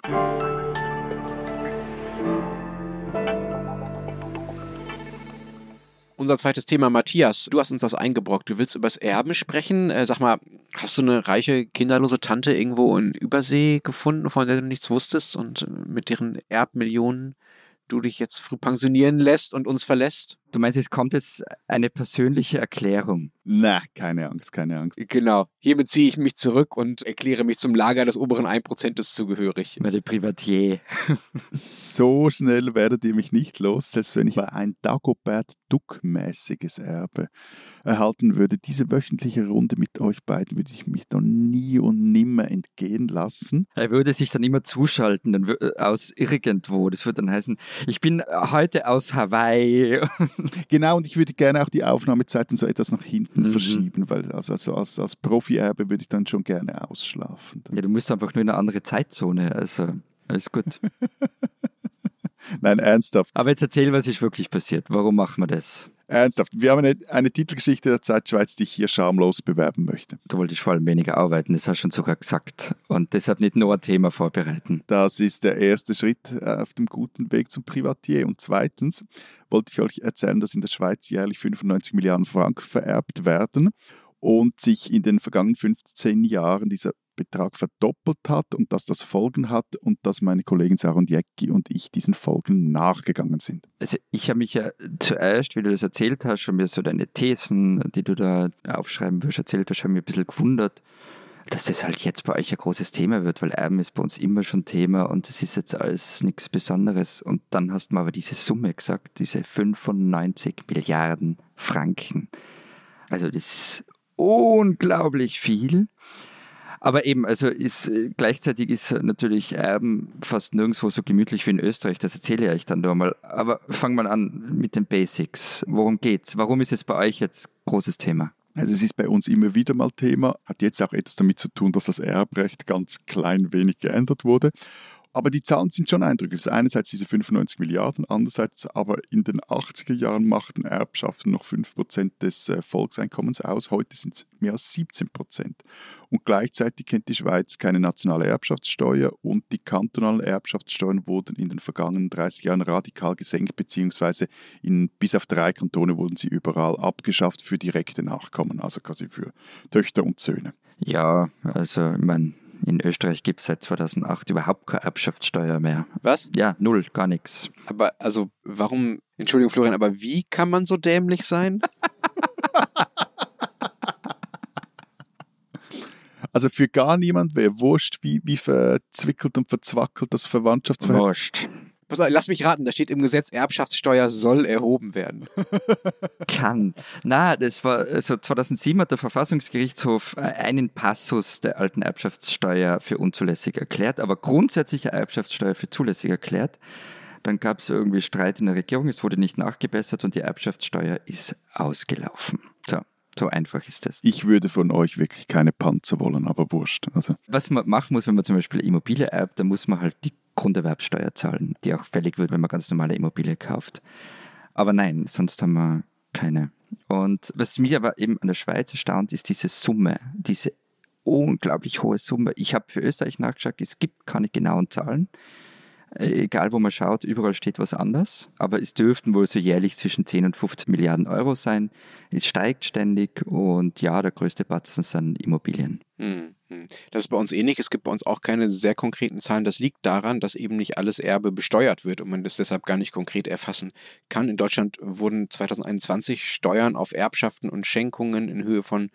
Speaker 1: Unser zweites Thema, Matthias, du hast uns das eingebrockt. Du willst über das Erben sprechen. Äh, sag mal, hast du eine reiche, kinderlose Tante irgendwo in Übersee gefunden, von der du nichts wusstest und mit deren Erbmillionen du dich jetzt früh pensionieren lässt und uns verlässt?
Speaker 2: Du meinst, es kommt jetzt eine persönliche Erklärung?
Speaker 3: Na, keine Angst, keine Angst.
Speaker 1: Genau. Hiermit ziehe ich mich zurück und erkläre mich zum Lager des oberen 1% zugehörig.
Speaker 2: Bei der Privatier. [laughs]
Speaker 3: so schnell werdet ihr mich nicht los, selbst wenn ich ein Dagobert Duck-mäßiges Erbe erhalten würde. Diese wöchentliche Runde mit euch beiden würde ich mich noch nie und nimmer entgehen lassen.
Speaker 2: Er würde sich dann immer zuschalten dann, äh, aus irgendwo. Das würde dann heißen, ich bin heute aus Hawaii. [laughs] [laughs]
Speaker 3: Genau, und ich würde gerne auch die Aufnahmezeiten so etwas nach hinten mhm. verschieben, weil also, also als, als Profi-Erbe würde ich dann schon gerne ausschlafen.
Speaker 2: Ja, du musst einfach nur in eine andere Zeitzone, also alles gut. [laughs]
Speaker 3: Nein, ernsthaft.
Speaker 2: Aber jetzt erzähl, was ist wirklich passiert. Warum machen wir das?
Speaker 3: Ernsthaft. Wir haben eine, eine Titelgeschichte der Zeitschweiz, die ich hier schamlos bewerben möchte.
Speaker 2: Du wolltest vor allem weniger arbeiten, das hast du schon sogar gesagt. Und deshalb nicht nur ein Thema vorbereiten.
Speaker 3: Das ist der erste Schritt äh, auf dem guten Weg zum Privatier. Und zweitens wollte ich euch erzählen, dass in der Schweiz jährlich 95 Milliarden Franken vererbt werden und sich in den vergangenen 15 Jahren dieser Betrag verdoppelt hat und dass das Folgen hat und dass meine Kollegin Sarah Jecki und ich diesen Folgen nachgegangen sind.
Speaker 2: Also ich habe mich ja zuerst, wie du das erzählt hast, schon mir so deine Thesen, die du da aufschreiben wirst, erzählt hast, schon mir ein bisschen gewundert, dass das halt jetzt bei euch ein großes Thema wird, weil Erben ist bei uns immer schon Thema und das ist jetzt alles nichts Besonderes. Und dann hast du mal aber diese Summe gesagt, diese 95 Milliarden Franken. Also das ist unglaublich viel. Aber eben, also ist äh, gleichzeitig ist natürlich Erben fast nirgendwo so gemütlich wie in Österreich. Das erzähle ich euch dann nur mal. Aber fangen wir an mit den Basics. Worum geht's? Warum ist es bei euch jetzt großes Thema?
Speaker 3: Also es ist bei uns immer wieder mal Thema, hat jetzt auch etwas damit zu tun, dass das Erbrecht ganz klein wenig geändert wurde. Aber die Zahlen sind schon eindrücklich. Einerseits diese 95 Milliarden, andererseits aber in den 80er Jahren machten Erbschaften noch 5% des äh, Volkseinkommens aus. Heute sind es mehr als 17%. Und gleichzeitig kennt die Schweiz keine nationale Erbschaftssteuer und die kantonalen Erbschaftssteuern wurden in den vergangenen 30 Jahren radikal gesenkt, beziehungsweise in, bis auf drei Kantone wurden sie überall abgeschafft für direkte Nachkommen, also quasi für Töchter und Söhne.
Speaker 2: Ja, also ich meine, in Österreich gibt es seit 2008 überhaupt keine Erbschaftssteuer mehr.
Speaker 1: Was?
Speaker 2: Ja, null, gar nichts.
Speaker 1: Aber also, warum, Entschuldigung Florian, aber wie kann man so dämlich sein? [laughs]
Speaker 3: Also für gar niemand wäre wurscht, wie, wie verzwickelt und verzwackelt das Verwandtschaftsverhältnis.
Speaker 2: Wurscht.
Speaker 1: Pass auf, lass mich raten, da steht im Gesetz, Erbschaftssteuer soll erhoben werden. [laughs]
Speaker 2: Kann. Na, das war, also 2007 hat der Verfassungsgerichtshof äh, einen Passus der alten Erbschaftssteuer für unzulässig erklärt, aber grundsätzlich Erbschaftssteuer für zulässig erklärt. Dann gab es irgendwie Streit in der Regierung, es wurde nicht nachgebessert und die Erbschaftssteuer ist ausgelaufen. So. So einfach ist das.
Speaker 3: Ich würde von euch wirklich keine Panzer wollen, aber wurscht. Also.
Speaker 2: Was man machen muss, wenn man zum Beispiel Immobilie erbt, dann muss man halt die Grunderwerbsteuer zahlen, die auch fällig wird, wenn man ganz normale Immobilie kauft. Aber nein, sonst haben wir keine. Und was mich aber eben an der Schweiz erstaunt, ist diese Summe, diese unglaublich hohe Summe. Ich habe für Österreich nachgeschaut, es gibt keine genauen Zahlen. Äh, egal wo man schaut, überall steht was anders. Aber es dürften wohl so jährlich zwischen 10 und 15 Milliarden Euro sein. Es steigt ständig und ja, der größte Batzen sind Immobilien.
Speaker 1: Hm, hm. Das ist bei uns ähnlich. Es gibt bei uns auch keine sehr konkreten Zahlen. Das liegt daran, dass eben nicht alles Erbe besteuert wird und man das deshalb gar nicht konkret erfassen kann. In Deutschland wurden 2021 Steuern auf Erbschaften und Schenkungen in Höhe von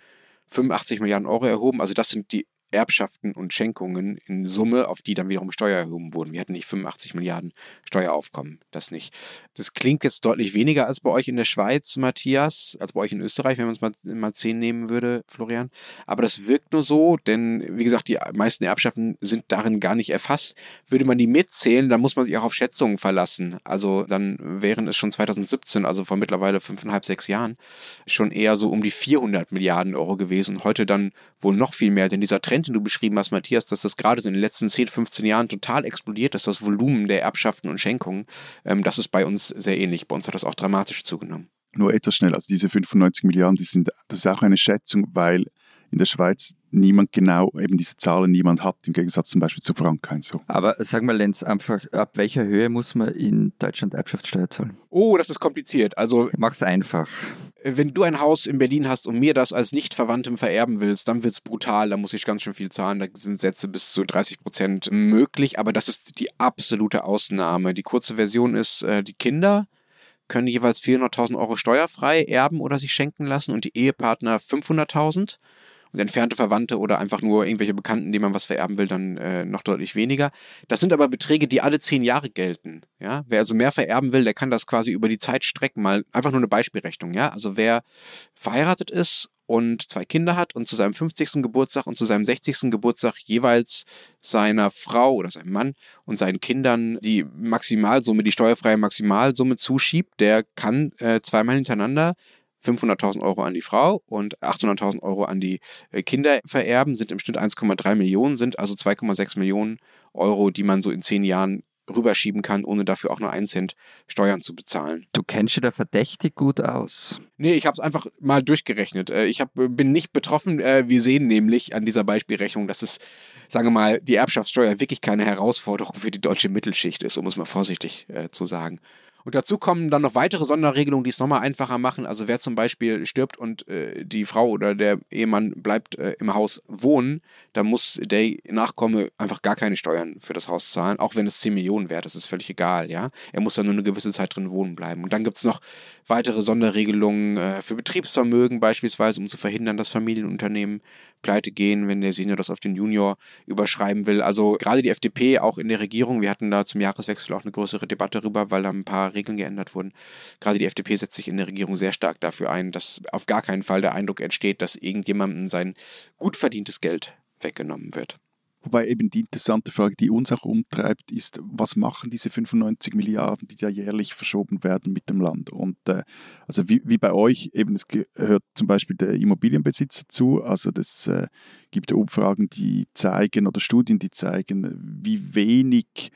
Speaker 1: 85 Milliarden Euro erhoben. Also das sind die Erbschaften und Schenkungen in Summe, auf die dann wiederum Steuer erhoben wurden. Wir hatten nicht 85 Milliarden Steueraufkommen, das nicht. Das klingt jetzt deutlich weniger als bei euch in der Schweiz, Matthias, als bei euch in Österreich, wenn man es mal, mal 10 nehmen würde, Florian. Aber das wirkt nur so, denn wie gesagt, die meisten Erbschaften sind darin gar nicht erfasst. Würde man die mitzählen, dann muss man sich auch auf Schätzungen verlassen. Also dann wären es schon 2017, also vor mittlerweile fünfeinhalb, sechs Jahren, schon eher so um die 400 Milliarden Euro gewesen. Heute dann wohl noch viel mehr, denn dieser Trend, den du beschrieben hast, Matthias, dass das gerade so in den letzten 10, 15 Jahren total explodiert ist, das Volumen der Erbschaften und Schenkungen, ähm, das ist bei uns sehr ähnlich. Bei uns hat das auch dramatisch zugenommen.
Speaker 3: Nur etwas schnell, also diese 95 Milliarden, die sind, das ist auch eine Schätzung, weil in der Schweiz niemand genau eben diese Zahlen niemand hat, im Gegensatz zum Beispiel zu Frankreich. So.
Speaker 2: Aber sag mal, Lenz, einfach, ab welcher Höhe muss man in Deutschland Erbschaftssteuer zahlen?
Speaker 1: Oh, das ist kompliziert. Also
Speaker 2: Mach's einfach.
Speaker 1: wenn du ein Haus in Berlin hast und mir das als Nicht-Verwandtem vererben willst, dann wird es brutal, da muss ich ganz schön viel zahlen. Da sind Sätze bis zu 30 Prozent möglich, aber das ist die absolute Ausnahme. Die kurze Version ist, äh, die Kinder können jeweils 400.000 Euro steuerfrei erben oder sich schenken lassen und die Ehepartner 500.000 und entfernte Verwandte oder einfach nur irgendwelche Bekannten, denen man was vererben will, dann äh, noch deutlich weniger. Das sind aber Beträge, die alle zehn Jahre gelten. Ja? Wer also mehr vererben will, der kann das quasi über die Zeit strecken. Mal einfach nur eine Beispielrechnung. Ja? Also wer verheiratet ist und zwei Kinder hat und zu seinem 50. Geburtstag und zu seinem 60. Geburtstag jeweils seiner Frau oder seinem Mann und seinen Kindern die Maximalsumme, die steuerfreie Maximalsumme zuschiebt, der kann äh, zweimal hintereinander 500.000 Euro an die Frau und 800.000 Euro an die äh, Kinder vererben, sind im Schnitt 1,3 Millionen, sind also 2,6 Millionen Euro, die man so in zehn Jahren rüberschieben kann, ohne dafür auch nur einen Cent Steuern zu bezahlen.
Speaker 2: Du kennst dich da verdächtig gut aus.
Speaker 1: Nee, ich habe es einfach mal durchgerechnet. Äh, Ich hab, bin nicht betroffen. Äh, Wir sehen nämlich an dieser Beispielrechnung, dass es, sagen wir mal, die Erbschaftssteuer wirklich keine Herausforderung für die deutsche Mittelschicht ist, um es mal vorsichtig äh, zu sagen. Und dazu kommen dann noch weitere Sonderregelungen, die es nochmal einfacher machen. Also wer zum Beispiel stirbt und äh, die Frau oder der Ehemann bleibt äh, im Haus wohnen, dann muss der Nachkomme einfach gar keine Steuern für das Haus zahlen, auch wenn es 10 Millionen wert ist, ist völlig egal, ja. Er muss dann nur eine gewisse Zeit drin wohnen bleiben. Und dann gibt es noch weitere Sonderregelungen äh, für Betriebsvermögen beispielsweise, um zu verhindern, dass Familienunternehmen pleite gehen, wenn der Senior das auf den Junior überschreiben will. Also gerade die FDP auch in der Regierung, wir hatten da zum Jahreswechsel auch eine größere Debatte darüber, weil da ein paar Regeln geändert wurden. Gerade die FDP setzt sich in der Regierung sehr stark dafür ein, dass auf gar keinen Fall der Eindruck entsteht, dass irgendjemandem sein gut verdientes Geld weggenommen wird.
Speaker 3: Wobei eben die interessante Frage, die uns auch umtreibt, ist, was machen diese 95 Milliarden, die da jährlich verschoben werden mit dem Land? Und äh, also wie, wie bei euch, eben es gehört zum Beispiel der Immobilienbesitz dazu. Also das äh, gibt Umfragen, die zeigen oder Studien, die zeigen, wie wenig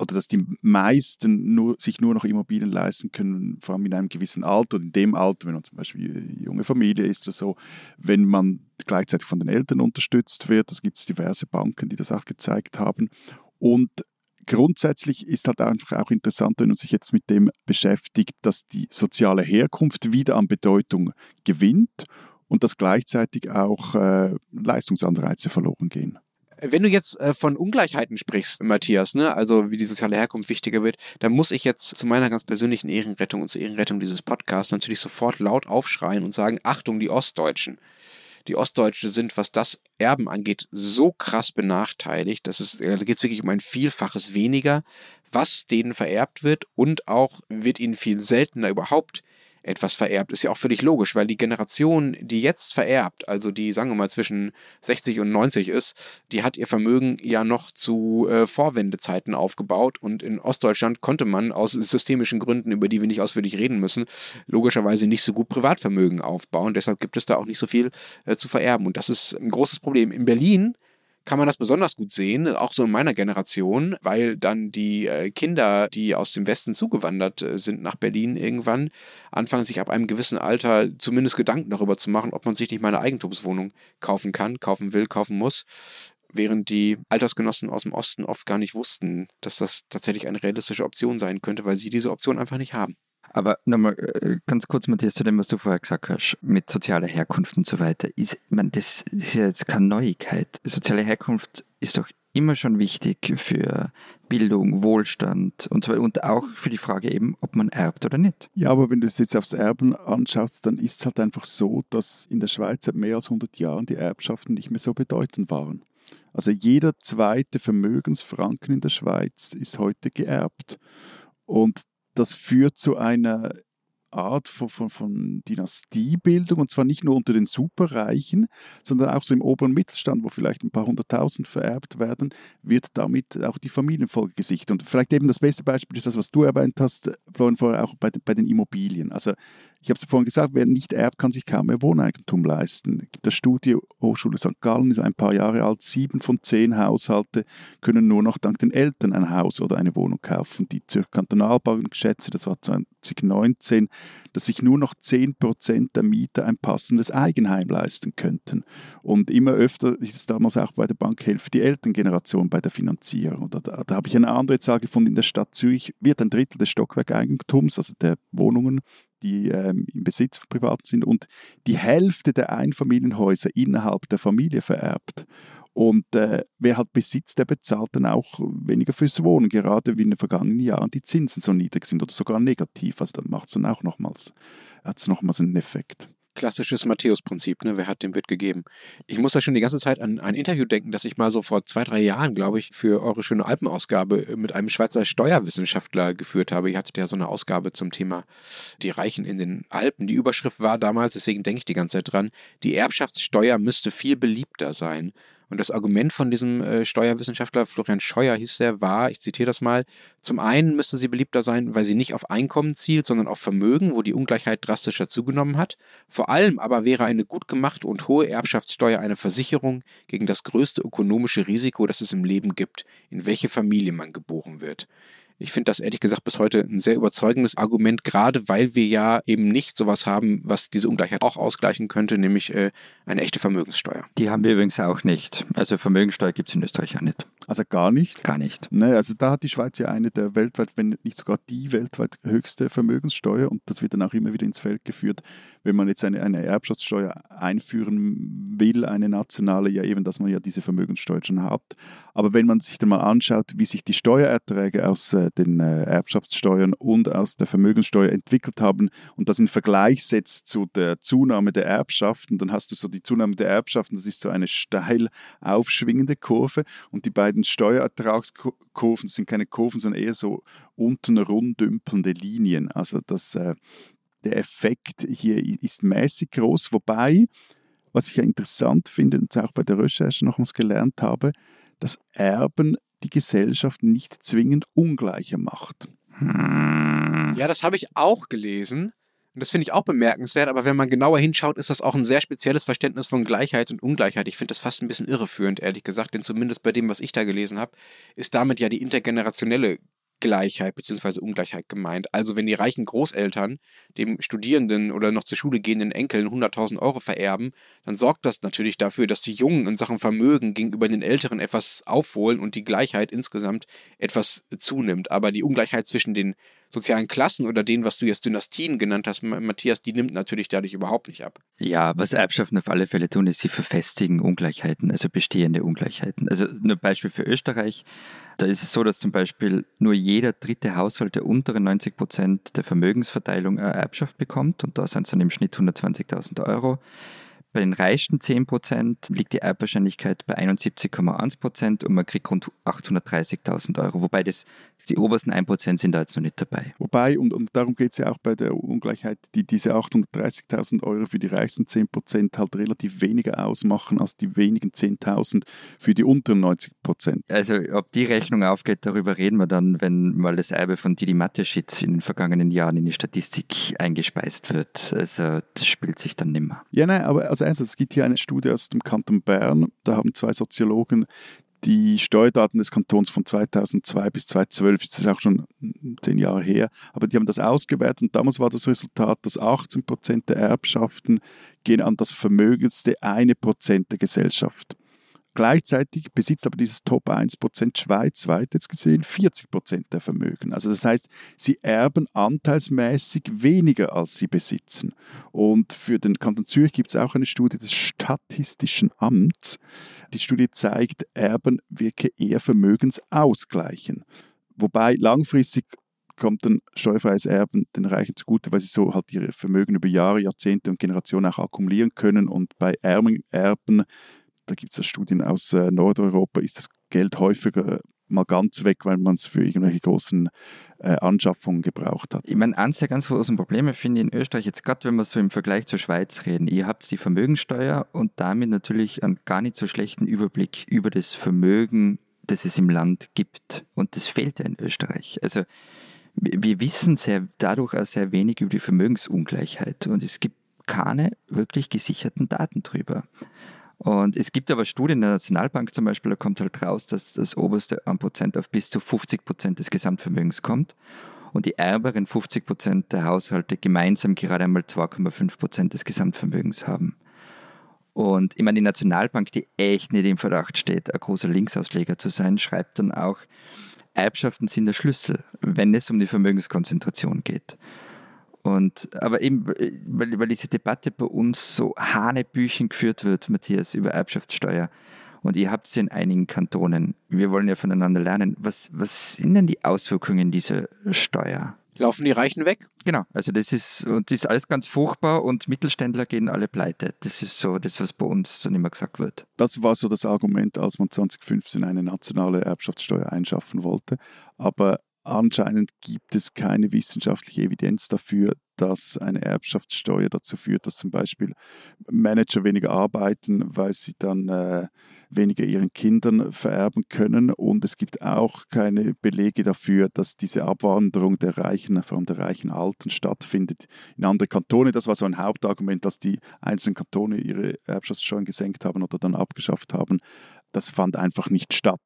Speaker 3: oder dass die meisten nur, sich nur noch Immobilien leisten können, vor allem in einem gewissen Alter, in dem Alter, wenn man zum Beispiel junge Familie ist oder so, wenn man gleichzeitig von den Eltern unterstützt wird. Das gibt es diverse Banken, die das auch gezeigt haben. Und grundsätzlich ist halt einfach auch interessant, wenn man sich jetzt mit dem beschäftigt, dass die soziale Herkunft wieder an Bedeutung gewinnt und dass gleichzeitig auch äh, Leistungsanreize verloren gehen.
Speaker 1: Wenn du jetzt äh, von Ungleichheiten sprichst, Matthias, ne, also wie die soziale Herkunft wichtiger wird, dann muss ich jetzt zu meiner ganz persönlichen Ehrenrettung und zur Ehrenrettung dieses Podcasts natürlich sofort laut aufschreien und sagen, Achtung, die Ostdeutschen. Die Ostdeutsche sind, was das Erben angeht, so krass benachteiligt, dass es, da geht es wirklich um ein Vielfaches weniger, was denen vererbt wird und auch wird ihnen viel seltener überhaupt etwas vererbt, ist ja auch völlig logisch, weil die Generation, die jetzt vererbt, also die, sagen wir mal, zwischen 60 und 90 ist, die hat ihr Vermögen ja noch zu äh, Vorwendezeiten aufgebaut und in Ostdeutschland konnte man aus systemischen Gründen, über die wir nicht ausführlich reden müssen, logischerweise nicht so gut Privatvermögen aufbauen. Deshalb gibt es da auch nicht so viel äh, zu vererben und das ist ein großes Problem. In Berlin kann man das besonders gut sehen, auch so in meiner Generation, weil dann die äh, Kinder, die aus dem Westen zugewandert äh, sind nach Berlin irgendwann, anfangen sich ab einem gewissen Alter zumindest Gedanken darüber zu machen, ob man sich nicht mal eine Eigentumswohnung kaufen kann, kaufen will, kaufen muss. Während die Altersgenossen aus dem Osten oft gar nicht wussten, dass das tatsächlich eine realistische Option sein könnte, weil sie diese Option einfach nicht haben.
Speaker 2: Aber nochmal äh, ganz kurz, Matthias, zu dem, was du vorher gesagt hast, mit sozialer Herkunft und so weiter. Ist, man, das ist ja jetzt keine Neuigkeit. Soziale Herkunft ist doch immer schon wichtig für Bildung, Wohlstand und so und auch für die Frage eben, ob man erbt oder nicht.
Speaker 3: Ja, aber wenn du es jetzt aufs Erben anschaust, dann ist es halt einfach so, dass in der Schweiz seit mehr als 100 Jahren die Erbschaften nicht mehr so bedeutend waren. Also jeder zweite Vermögensfranken in der Schweiz ist heute geerbt. Und das führt zu einer Art von, von, von Dynastiebildung und zwar nicht nur unter den Superreichen, sondern auch so im oberen Mittelstand, wo vielleicht ein paar hunderttausend vererbt werden, wird damit auch die Familienfolge gesichert. Und vielleicht eben das beste Beispiel ist das, was du erwähnt hast, Florian, vorher auch bei, bei den Immobilien. Also ich habe es vorhin gesagt, wer nicht erbt, kann sich kaum mehr Wohneigentum leisten. Es gibt eine Studie, Hochschule St. Gallen ist ein paar Jahre alt, sieben von zehn Haushalte können nur noch dank den Eltern ein Haus oder eine Wohnung kaufen. Die Zürcher Kantonalbank schätze, das war 2019, dass sich nur noch 10 Prozent der Mieter ein passendes Eigenheim leisten könnten. Und immer öfter ist es damals auch bei der Bankhilfe die Elterngeneration bei der Finanzierung. Da, da, da habe ich eine andere Zahl gefunden, in der Stadt Zürich wird ein Drittel des Stockwerkeigentums, also der Wohnungen, die ähm, im Besitz von Privaten sind und die Hälfte der Einfamilienhäuser innerhalb der Familie vererbt. Und äh, wer hat Besitz, der bezahlt dann auch weniger fürs Wohnen, gerade wie in den vergangenen Jahren die Zinsen so niedrig sind oder sogar negativ. Also dann macht es dann auch nochmals, hat es nochmals einen Effekt
Speaker 1: klassisches Matthäus-Prinzip, ne? wer hat, dem wird gegeben. Ich muss da schon die ganze Zeit an ein Interview denken, das ich mal so vor zwei, drei Jahren, glaube ich, für eure schöne Alpenausgabe mit einem Schweizer Steuerwissenschaftler geführt habe. Ihr hattet ja so eine Ausgabe zum Thema die Reichen in den Alpen. Die Überschrift war damals, deswegen denke ich die ganze Zeit dran, die Erbschaftssteuer müsste viel beliebter sein. Und das Argument von diesem äh, Steuerwissenschaftler, Florian Scheuer hieß der, war, ich zitiere das mal, zum einen müsste sie beliebter sein, weil sie nicht auf Einkommen zielt, sondern auf Vermögen, wo die Ungleichheit drastischer zugenommen hat. Vor allem aber wäre eine gut gemachte und hohe Erbschaftssteuer eine Versicherung gegen das größte ökonomische Risiko, das es im Leben gibt, in welche Familie man geboren wird. Ich finde das ehrlich gesagt bis heute ein sehr überzeugendes Argument, gerade weil wir ja eben nicht sowas haben, was diese Ungleichheit auch ausgleichen könnte, nämlich äh, eine echte Vermögenssteuer.
Speaker 2: Die haben wir übrigens auch nicht. Also Vermögenssteuer gibt es in Österreich ja nicht.
Speaker 3: Also gar nicht?
Speaker 2: Gar nicht.
Speaker 3: Nee, also da hat die Schweiz ja eine der weltweit, wenn nicht sogar die weltweit höchste Vermögenssteuer und das wird dann auch immer wieder ins Feld geführt, wenn man jetzt eine, eine Erbschaftssteuer einführen will, eine nationale, ja eben, dass man ja diese Vermögenssteuer schon hat. Aber wenn man sich dann mal anschaut, wie sich die Steuererträge aus äh, den äh, Erbschaftssteuern und aus der Vermögenssteuer entwickelt haben und das in Vergleich setzt zu der Zunahme der Erbschaften, dann hast du so die Zunahme der Erbschaften, das ist so eine steil aufschwingende Kurve und die beiden Steuerertragskurven sind keine Kurven, sondern eher so unten runddümpelnde Linien. Also das, äh, der Effekt hier ist mäßig groß, wobei, was ich ja interessant finde und auch bei der Recherche nochmals gelernt habe, dass Erben die Gesellschaft nicht zwingend ungleicher macht.
Speaker 1: Hm. Ja, das habe ich auch gelesen. Und das finde ich auch bemerkenswert, aber wenn man genauer hinschaut, ist das auch ein sehr spezielles Verständnis von Gleichheit und Ungleichheit. Ich finde das fast ein bisschen irreführend, ehrlich gesagt, denn zumindest bei dem, was ich da gelesen habe, ist damit ja die intergenerationelle Gleichheit bzw. Ungleichheit gemeint. Also wenn die reichen Großeltern dem Studierenden oder noch zur Schule gehenden Enkeln 100.000 Euro vererben, dann sorgt das natürlich dafür, dass die Jungen in Sachen Vermögen gegenüber den Älteren etwas aufholen und die Gleichheit insgesamt etwas zunimmt. Aber die Ungleichheit zwischen den sozialen Klassen oder denen, was du jetzt Dynastien genannt hast, Matthias, die nimmt natürlich dadurch überhaupt nicht ab.
Speaker 2: Ja, was Erbschaften auf alle Fälle tun, ist, sie verfestigen Ungleichheiten, also bestehende Ungleichheiten. Also nur Beispiel für Österreich. Da ist es so, dass zum Beispiel nur jeder dritte Haushalt der unteren 90 Prozent der Vermögensverteilung Erbschaft bekommt und da sind es dann im Schnitt 120.000 Euro. Bei den reichsten 10 Prozent liegt die Erbwahrscheinlichkeit bei 71,1 Prozent und man kriegt rund 830.000 Euro, wobei das die obersten 1% sind da jetzt noch nicht dabei.
Speaker 3: Wobei, und, und darum geht es ja auch bei der Ungleichheit, die diese 830.000 Euro für die reichsten 10% halt relativ weniger ausmachen als die wenigen 10.000 für die unteren 90%.
Speaker 2: Also ob die Rechnung aufgeht, darüber reden wir dann, wenn mal das Erbe von Didi Mateschitz in den vergangenen Jahren in die Statistik eingespeist wird. Also das spielt sich dann nimmer.
Speaker 3: Ja, nein, aber als erstes, es gibt hier eine Studie aus dem Kanton Bern, da haben zwei Soziologen die Steuerdaten des Kantons von 2002 bis 2012, das ist auch schon zehn Jahre her, aber die haben das ausgewertet und damals war das Resultat, dass 18 Prozent der Erbschaften gehen an das vermögendste eine Prozent der Gesellschaft. Gleichzeitig besitzt aber dieses Top 1% schweizweit jetzt gesehen 40% der Vermögen. Also das heißt, sie erben anteilsmäßig weniger, als sie besitzen. Und für den Kanton Zürich gibt es auch eine Studie des Statistischen Amts. Die Studie zeigt, Erben wirke eher vermögensausgleichen. Wobei langfristig kommt dann steuerfreies Erben den Reichen zugute, weil sie so halt ihre Vermögen über Jahre, Jahrzehnte und Generationen auch akkumulieren können und bei ärmen Erben da gibt es Studien aus äh, Nordeuropa, ist das Geld häufiger mal ganz weg, weil man es für irgendwelche großen äh, Anschaffungen gebraucht hat.
Speaker 2: Ich meine, eines der ganz großen Probleme finde ich in Österreich, jetzt gerade wenn wir so im Vergleich zur Schweiz reden, ihr habt die Vermögensteuer und damit natürlich einen gar nicht so schlechten Überblick über das Vermögen, das es im Land gibt. Und das fehlt ja in Österreich. Also wir wissen sehr, dadurch auch sehr wenig über die Vermögensungleichheit und es gibt keine wirklich gesicherten Daten drüber. Und es gibt aber Studien der Nationalbank zum Beispiel, da kommt halt raus, dass das oberste 1% auf bis zu 50 Prozent des Gesamtvermögens kommt und die ärmeren 50 Prozent der Haushalte gemeinsam gerade einmal 2,5 Prozent des Gesamtvermögens haben. Und ich meine, die Nationalbank, die echt nicht im Verdacht steht, ein großer Linksausleger zu sein, schreibt dann auch, Erbschaften sind der Schlüssel, wenn es um die Vermögenskonzentration geht. Und, aber eben, weil, weil diese Debatte bei uns so Hanebüchen geführt wird, Matthias, über Erbschaftssteuer. Und ihr habt sie in einigen Kantonen. Wir wollen ja voneinander lernen. Was, was sind denn die Auswirkungen dieser Steuer?
Speaker 1: Laufen die Reichen weg?
Speaker 2: Genau, also das ist, und das ist alles ganz furchtbar und Mittelständler gehen alle pleite. Das ist so das, was bei uns dann immer gesagt wird.
Speaker 3: Das war so das Argument, als man 2015 eine nationale Erbschaftssteuer einschaffen wollte. Aber Anscheinend gibt es keine wissenschaftliche Evidenz dafür, dass eine Erbschaftssteuer dazu führt, dass zum Beispiel Manager weniger arbeiten, weil sie dann äh, weniger ihren Kindern vererben können. Und es gibt auch keine Belege dafür, dass diese Abwanderung der Reichen, vor allem der reichen Alten, stattfindet in andere Kantone. Das war so ein Hauptargument, dass die einzelnen Kantone ihre Erbschaftssteuern gesenkt haben oder dann abgeschafft haben das fand einfach nicht statt.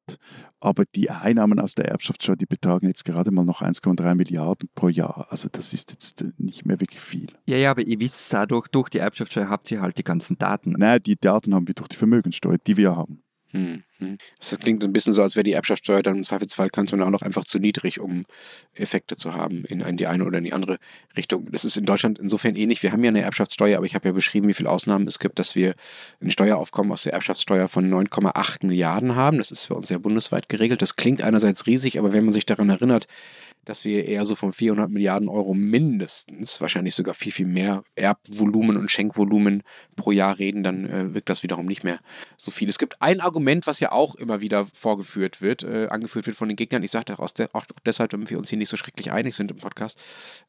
Speaker 3: Aber die Einnahmen aus der Erbschaftssteuer, die betragen jetzt gerade mal noch 1,3 Milliarden pro Jahr. Also das ist jetzt äh, nicht mehr wirklich viel.
Speaker 2: Ja, ja, aber ihr wisst dadurch, durch die Erbschaftssteuer habt ihr halt die ganzen Daten.
Speaker 3: Nein, die Daten haben wir durch die Vermögenssteuer, die wir haben.
Speaker 1: Das klingt ein bisschen so, als wäre die Erbschaftssteuer dann im Zweifelsfall kantonal noch einfach zu niedrig, um Effekte zu haben in die eine oder in die andere Richtung. Das ist in Deutschland insofern ähnlich. Wir haben ja eine Erbschaftssteuer, aber ich habe ja beschrieben, wie viele Ausnahmen es gibt, dass wir ein Steueraufkommen aus der Erbschaftssteuer von 9,8 Milliarden haben. Das ist für uns ja bundesweit geregelt. Das klingt einerseits riesig, aber wenn man sich daran erinnert, dass wir eher so von 400 Milliarden Euro mindestens, wahrscheinlich sogar viel, viel mehr Erbvolumen und Schenkvolumen pro Jahr reden, dann äh, wirkt das wiederum nicht mehr so viel. Es gibt ein Argument, was ja auch immer wieder vorgeführt wird, äh, angeführt wird von den Gegnern. Ich sage auch, auch deshalb, damit wir uns hier nicht so schrecklich einig sind im Podcast,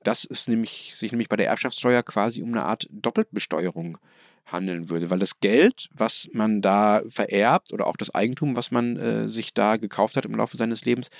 Speaker 1: dass es nämlich, sich nämlich bei der Erbschaftssteuer quasi um eine Art Doppelbesteuerung handeln würde, weil das Geld, was man da vererbt oder auch das Eigentum, was man äh, sich da gekauft hat im Laufe seines Lebens,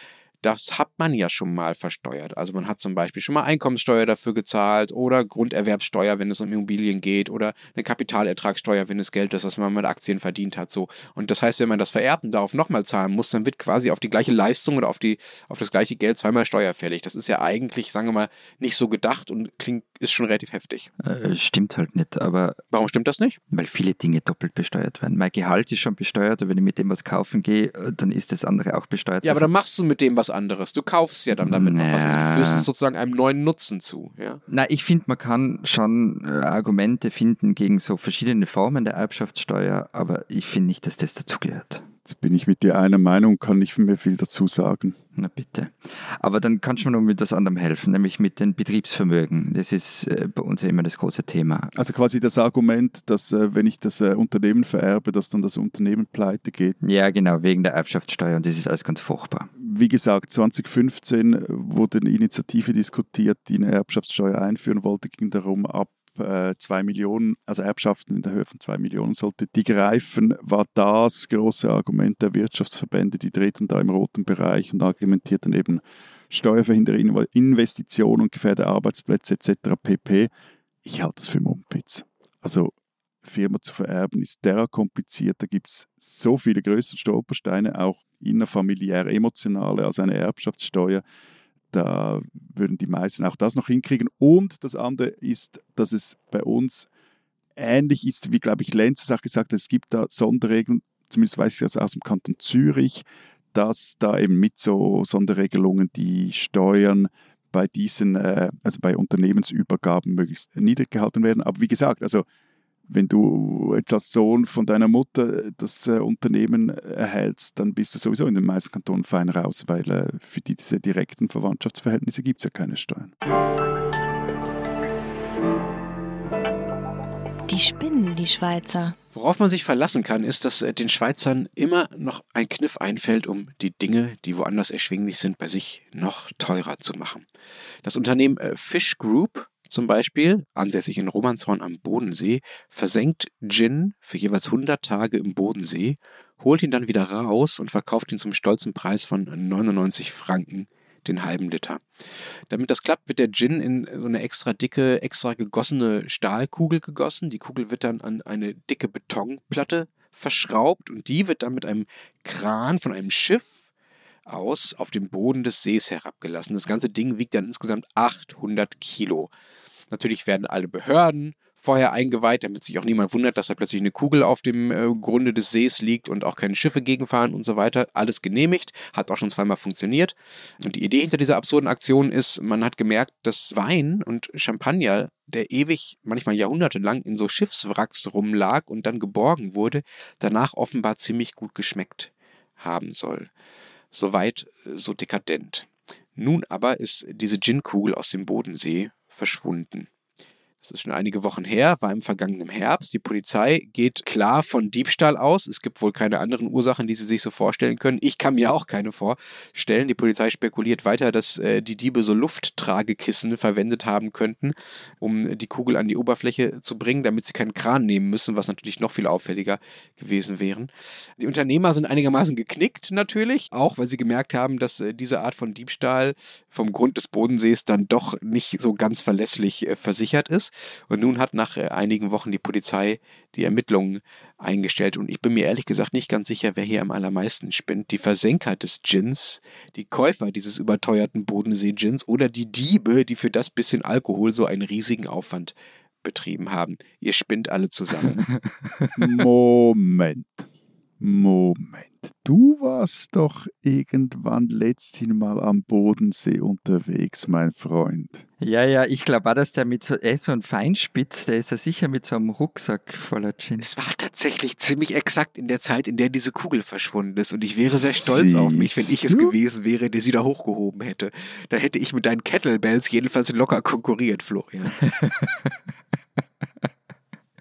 Speaker 1: das hat man ja schon mal versteuert. Also man hat zum Beispiel schon mal Einkommenssteuer dafür gezahlt oder Grunderwerbssteuer, wenn es um Immobilien geht oder eine Kapitalertragssteuer, wenn es Geld ist, das man mit Aktien verdient hat. So. Und das heißt, wenn man das vererbt und darauf nochmal zahlen muss, dann wird quasi auf die gleiche Leistung oder auf, die, auf das gleiche Geld zweimal Steuer fällig. Das ist ja eigentlich, sagen wir mal, nicht so gedacht und klingt, ist schon relativ heftig.
Speaker 2: Äh, stimmt halt nicht, aber.
Speaker 1: Warum stimmt das nicht?
Speaker 2: Weil viele Dinge doppelt besteuert werden. Mein Gehalt ist schon besteuert und wenn ich mit dem was kaufen gehe, äh, dann ist das andere auch besteuert.
Speaker 1: Ja, aber also, dann machst du mit dem was anderes. Du kaufst ja dann damit naja. noch was. Also du führst es sozusagen einem neuen Nutzen zu. Ja?
Speaker 2: Na, ich finde, man kann schon äh, Argumente finden gegen so verschiedene Formen der Erbschaftssteuer, aber ich finde nicht, dass das dazugehört.
Speaker 3: Jetzt bin ich mit dir einer Meinung, kann nicht mehr viel dazu sagen.
Speaker 2: Na bitte. Aber dann kannst du mir noch mit etwas anderem helfen, nämlich mit den Betriebsvermögen. Das ist äh, bei uns ja immer das große Thema.
Speaker 3: Also quasi das Argument, dass äh, wenn ich das äh, Unternehmen vererbe, dass dann das Unternehmen pleite geht.
Speaker 2: Ja, genau, wegen der Erbschaftssteuer und das ist alles ganz furchtbar.
Speaker 3: Wie gesagt, 2015 wurde eine Initiative diskutiert, die eine Erbschaftssteuer einführen wollte, ging darum, ab äh, zwei Millionen, also Erbschaften in der Höhe von zwei Millionen sollte die greifen, war das große Argument der Wirtschaftsverbände, die treten da im roten Bereich und argumentierten eben Steuerverhinderer, Investitionen und gefährde Arbeitsplätze etc. pp. Ich halte das für Mumpitz. Also Firma zu vererben ist derart kompliziert, da gibt es so viele größere Stolpersteine, auch innerfamiliäre, emotionale, als eine Erbschaftssteuer da würden die meisten auch das noch hinkriegen. Und das andere ist, dass es bei uns ähnlich ist, wie, glaube ich, Lenz es auch gesagt hat, es gibt da Sonderregeln, zumindest weiß ich das aus dem Kanton Zürich, dass da eben mit so Sonderregelungen die Steuern bei diesen, äh, also bei Unternehmensübergaben möglichst niedrig gehalten werden. Aber wie gesagt, also wenn du jetzt als Sohn von deiner Mutter das äh, Unternehmen erhältst, dann bist du sowieso in den meisten Kantonen fein raus, weil äh, für die, diese direkten Verwandtschaftsverhältnisse gibt es ja keine Steuern.
Speaker 4: Die spinnen, die Schweizer.
Speaker 1: Worauf man sich verlassen kann, ist, dass äh, den Schweizern immer noch ein Kniff einfällt, um die Dinge, die woanders erschwinglich sind, bei sich noch teurer zu machen. Das Unternehmen äh, Fish Group zum Beispiel, ansässig in Romanshorn am Bodensee, versenkt Gin für jeweils 100 Tage im Bodensee, holt ihn dann wieder raus und verkauft ihn zum stolzen Preis von 99 Franken den halben Liter. Damit das klappt, wird der Gin in so eine extra dicke, extra gegossene Stahlkugel gegossen. Die Kugel wird dann an eine dicke Betonplatte verschraubt und die wird dann mit einem Kran von einem Schiff aus auf den Boden des Sees herabgelassen. Das ganze Ding wiegt dann insgesamt 800 Kilo. Natürlich werden alle Behörden vorher eingeweiht, damit sich auch niemand wundert, dass da plötzlich eine Kugel auf dem äh, Grunde des Sees liegt und auch keine Schiffe gegenfahren und so weiter. Alles genehmigt, hat auch schon zweimal funktioniert. Und die Idee hinter dieser absurden Aktion ist, man hat gemerkt, dass Wein und Champagner, der ewig, manchmal jahrhundertelang in so Schiffswracks rumlag und dann geborgen wurde, danach offenbar ziemlich gut geschmeckt haben soll. Soweit äh, so dekadent. Nun aber ist diese Gin-Kugel aus dem Bodensee verschwunden. Das ist schon einige Wochen her, war im vergangenen Herbst. Die Polizei geht klar von Diebstahl aus. Es gibt wohl keine anderen Ursachen, die sie sich so vorstellen können. Ich kann mir auch keine vorstellen. Die Polizei spekuliert weiter, dass äh, die Diebe so Lufttragekissen verwendet haben könnten, um die Kugel an die Oberfläche zu bringen, damit sie keinen Kran nehmen müssen, was natürlich noch viel auffälliger gewesen wären. Die Unternehmer sind einigermaßen geknickt natürlich, auch weil sie gemerkt haben, dass äh, diese Art von Diebstahl vom Grund des Bodensees dann doch nicht so ganz verlässlich äh, versichert ist. Und nun hat nach äh, einigen Wochen die Polizei die Ermittlungen eingestellt. Und ich bin mir ehrlich gesagt nicht ganz sicher, wer hier am allermeisten spinnt. Die Versenker des Gins, die Käufer dieses überteuerten Bodensee-Gins oder die Diebe, die für das bisschen Alkohol so einen riesigen Aufwand betrieben haben. Ihr spinnt alle zusammen. [laughs]
Speaker 3: Moment. Moment, du warst doch irgendwann letzthin mal am Bodensee unterwegs, mein Freund.
Speaker 2: Ja, ja, ich glaube auch, dass der mit so, er so ein Feinspitz, der ist ja sicher mit so einem Rucksack voller Gin.
Speaker 1: Es war tatsächlich ziemlich exakt in der Zeit, in der diese Kugel verschwunden ist und ich wäre sehr stolz auf mich, wenn ich es gewesen wäre, der sie da hochgehoben hätte. Da hätte ich mit deinen Kettlebells jedenfalls locker konkurriert, Florian. [laughs]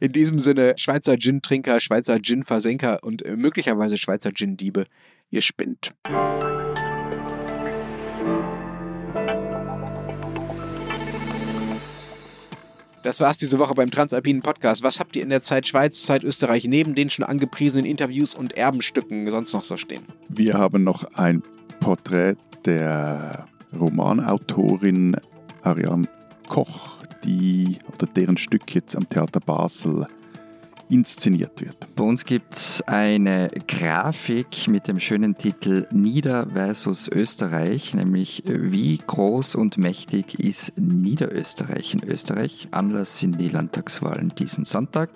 Speaker 1: In diesem Sinne, Schweizer Gin-Trinker, Schweizer Gin-Versenker und äh, möglicherweise Schweizer Gin-Diebe, ihr spinnt. Das war's diese Woche beim Transalpinen Podcast. Was habt ihr in der Zeit Schweiz, Zeit Österreich neben den schon angepriesenen Interviews und Erbenstücken sonst noch so stehen?
Speaker 3: Wir haben noch ein Porträt der Romanautorin Ariane Koch die oder deren Stück jetzt am Theater Basel inszeniert wird.
Speaker 2: Bei uns gibt es eine Grafik mit dem schönen Titel Nieder versus Österreich, nämlich wie groß und mächtig ist Niederösterreich in Österreich. Anlass sind die Landtagswahlen diesen Sonntag.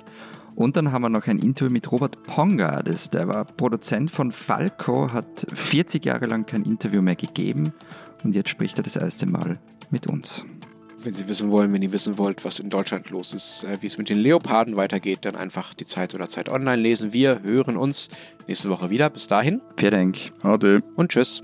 Speaker 2: Und dann haben wir noch ein Interview mit Robert Ponga, das, der war Produzent von Falco, hat 40 Jahre lang kein Interview mehr gegeben und jetzt spricht er das erste Mal mit uns.
Speaker 1: Wenn Sie wissen wollen, wenn ihr wissen wollt, was in Deutschland los ist, äh, wie es mit den Leoparden weitergeht, dann einfach die Zeit oder Zeit online lesen. Wir hören uns nächste Woche wieder. Bis dahin.
Speaker 2: Vielen Dank.
Speaker 3: Ade.
Speaker 1: Und tschüss.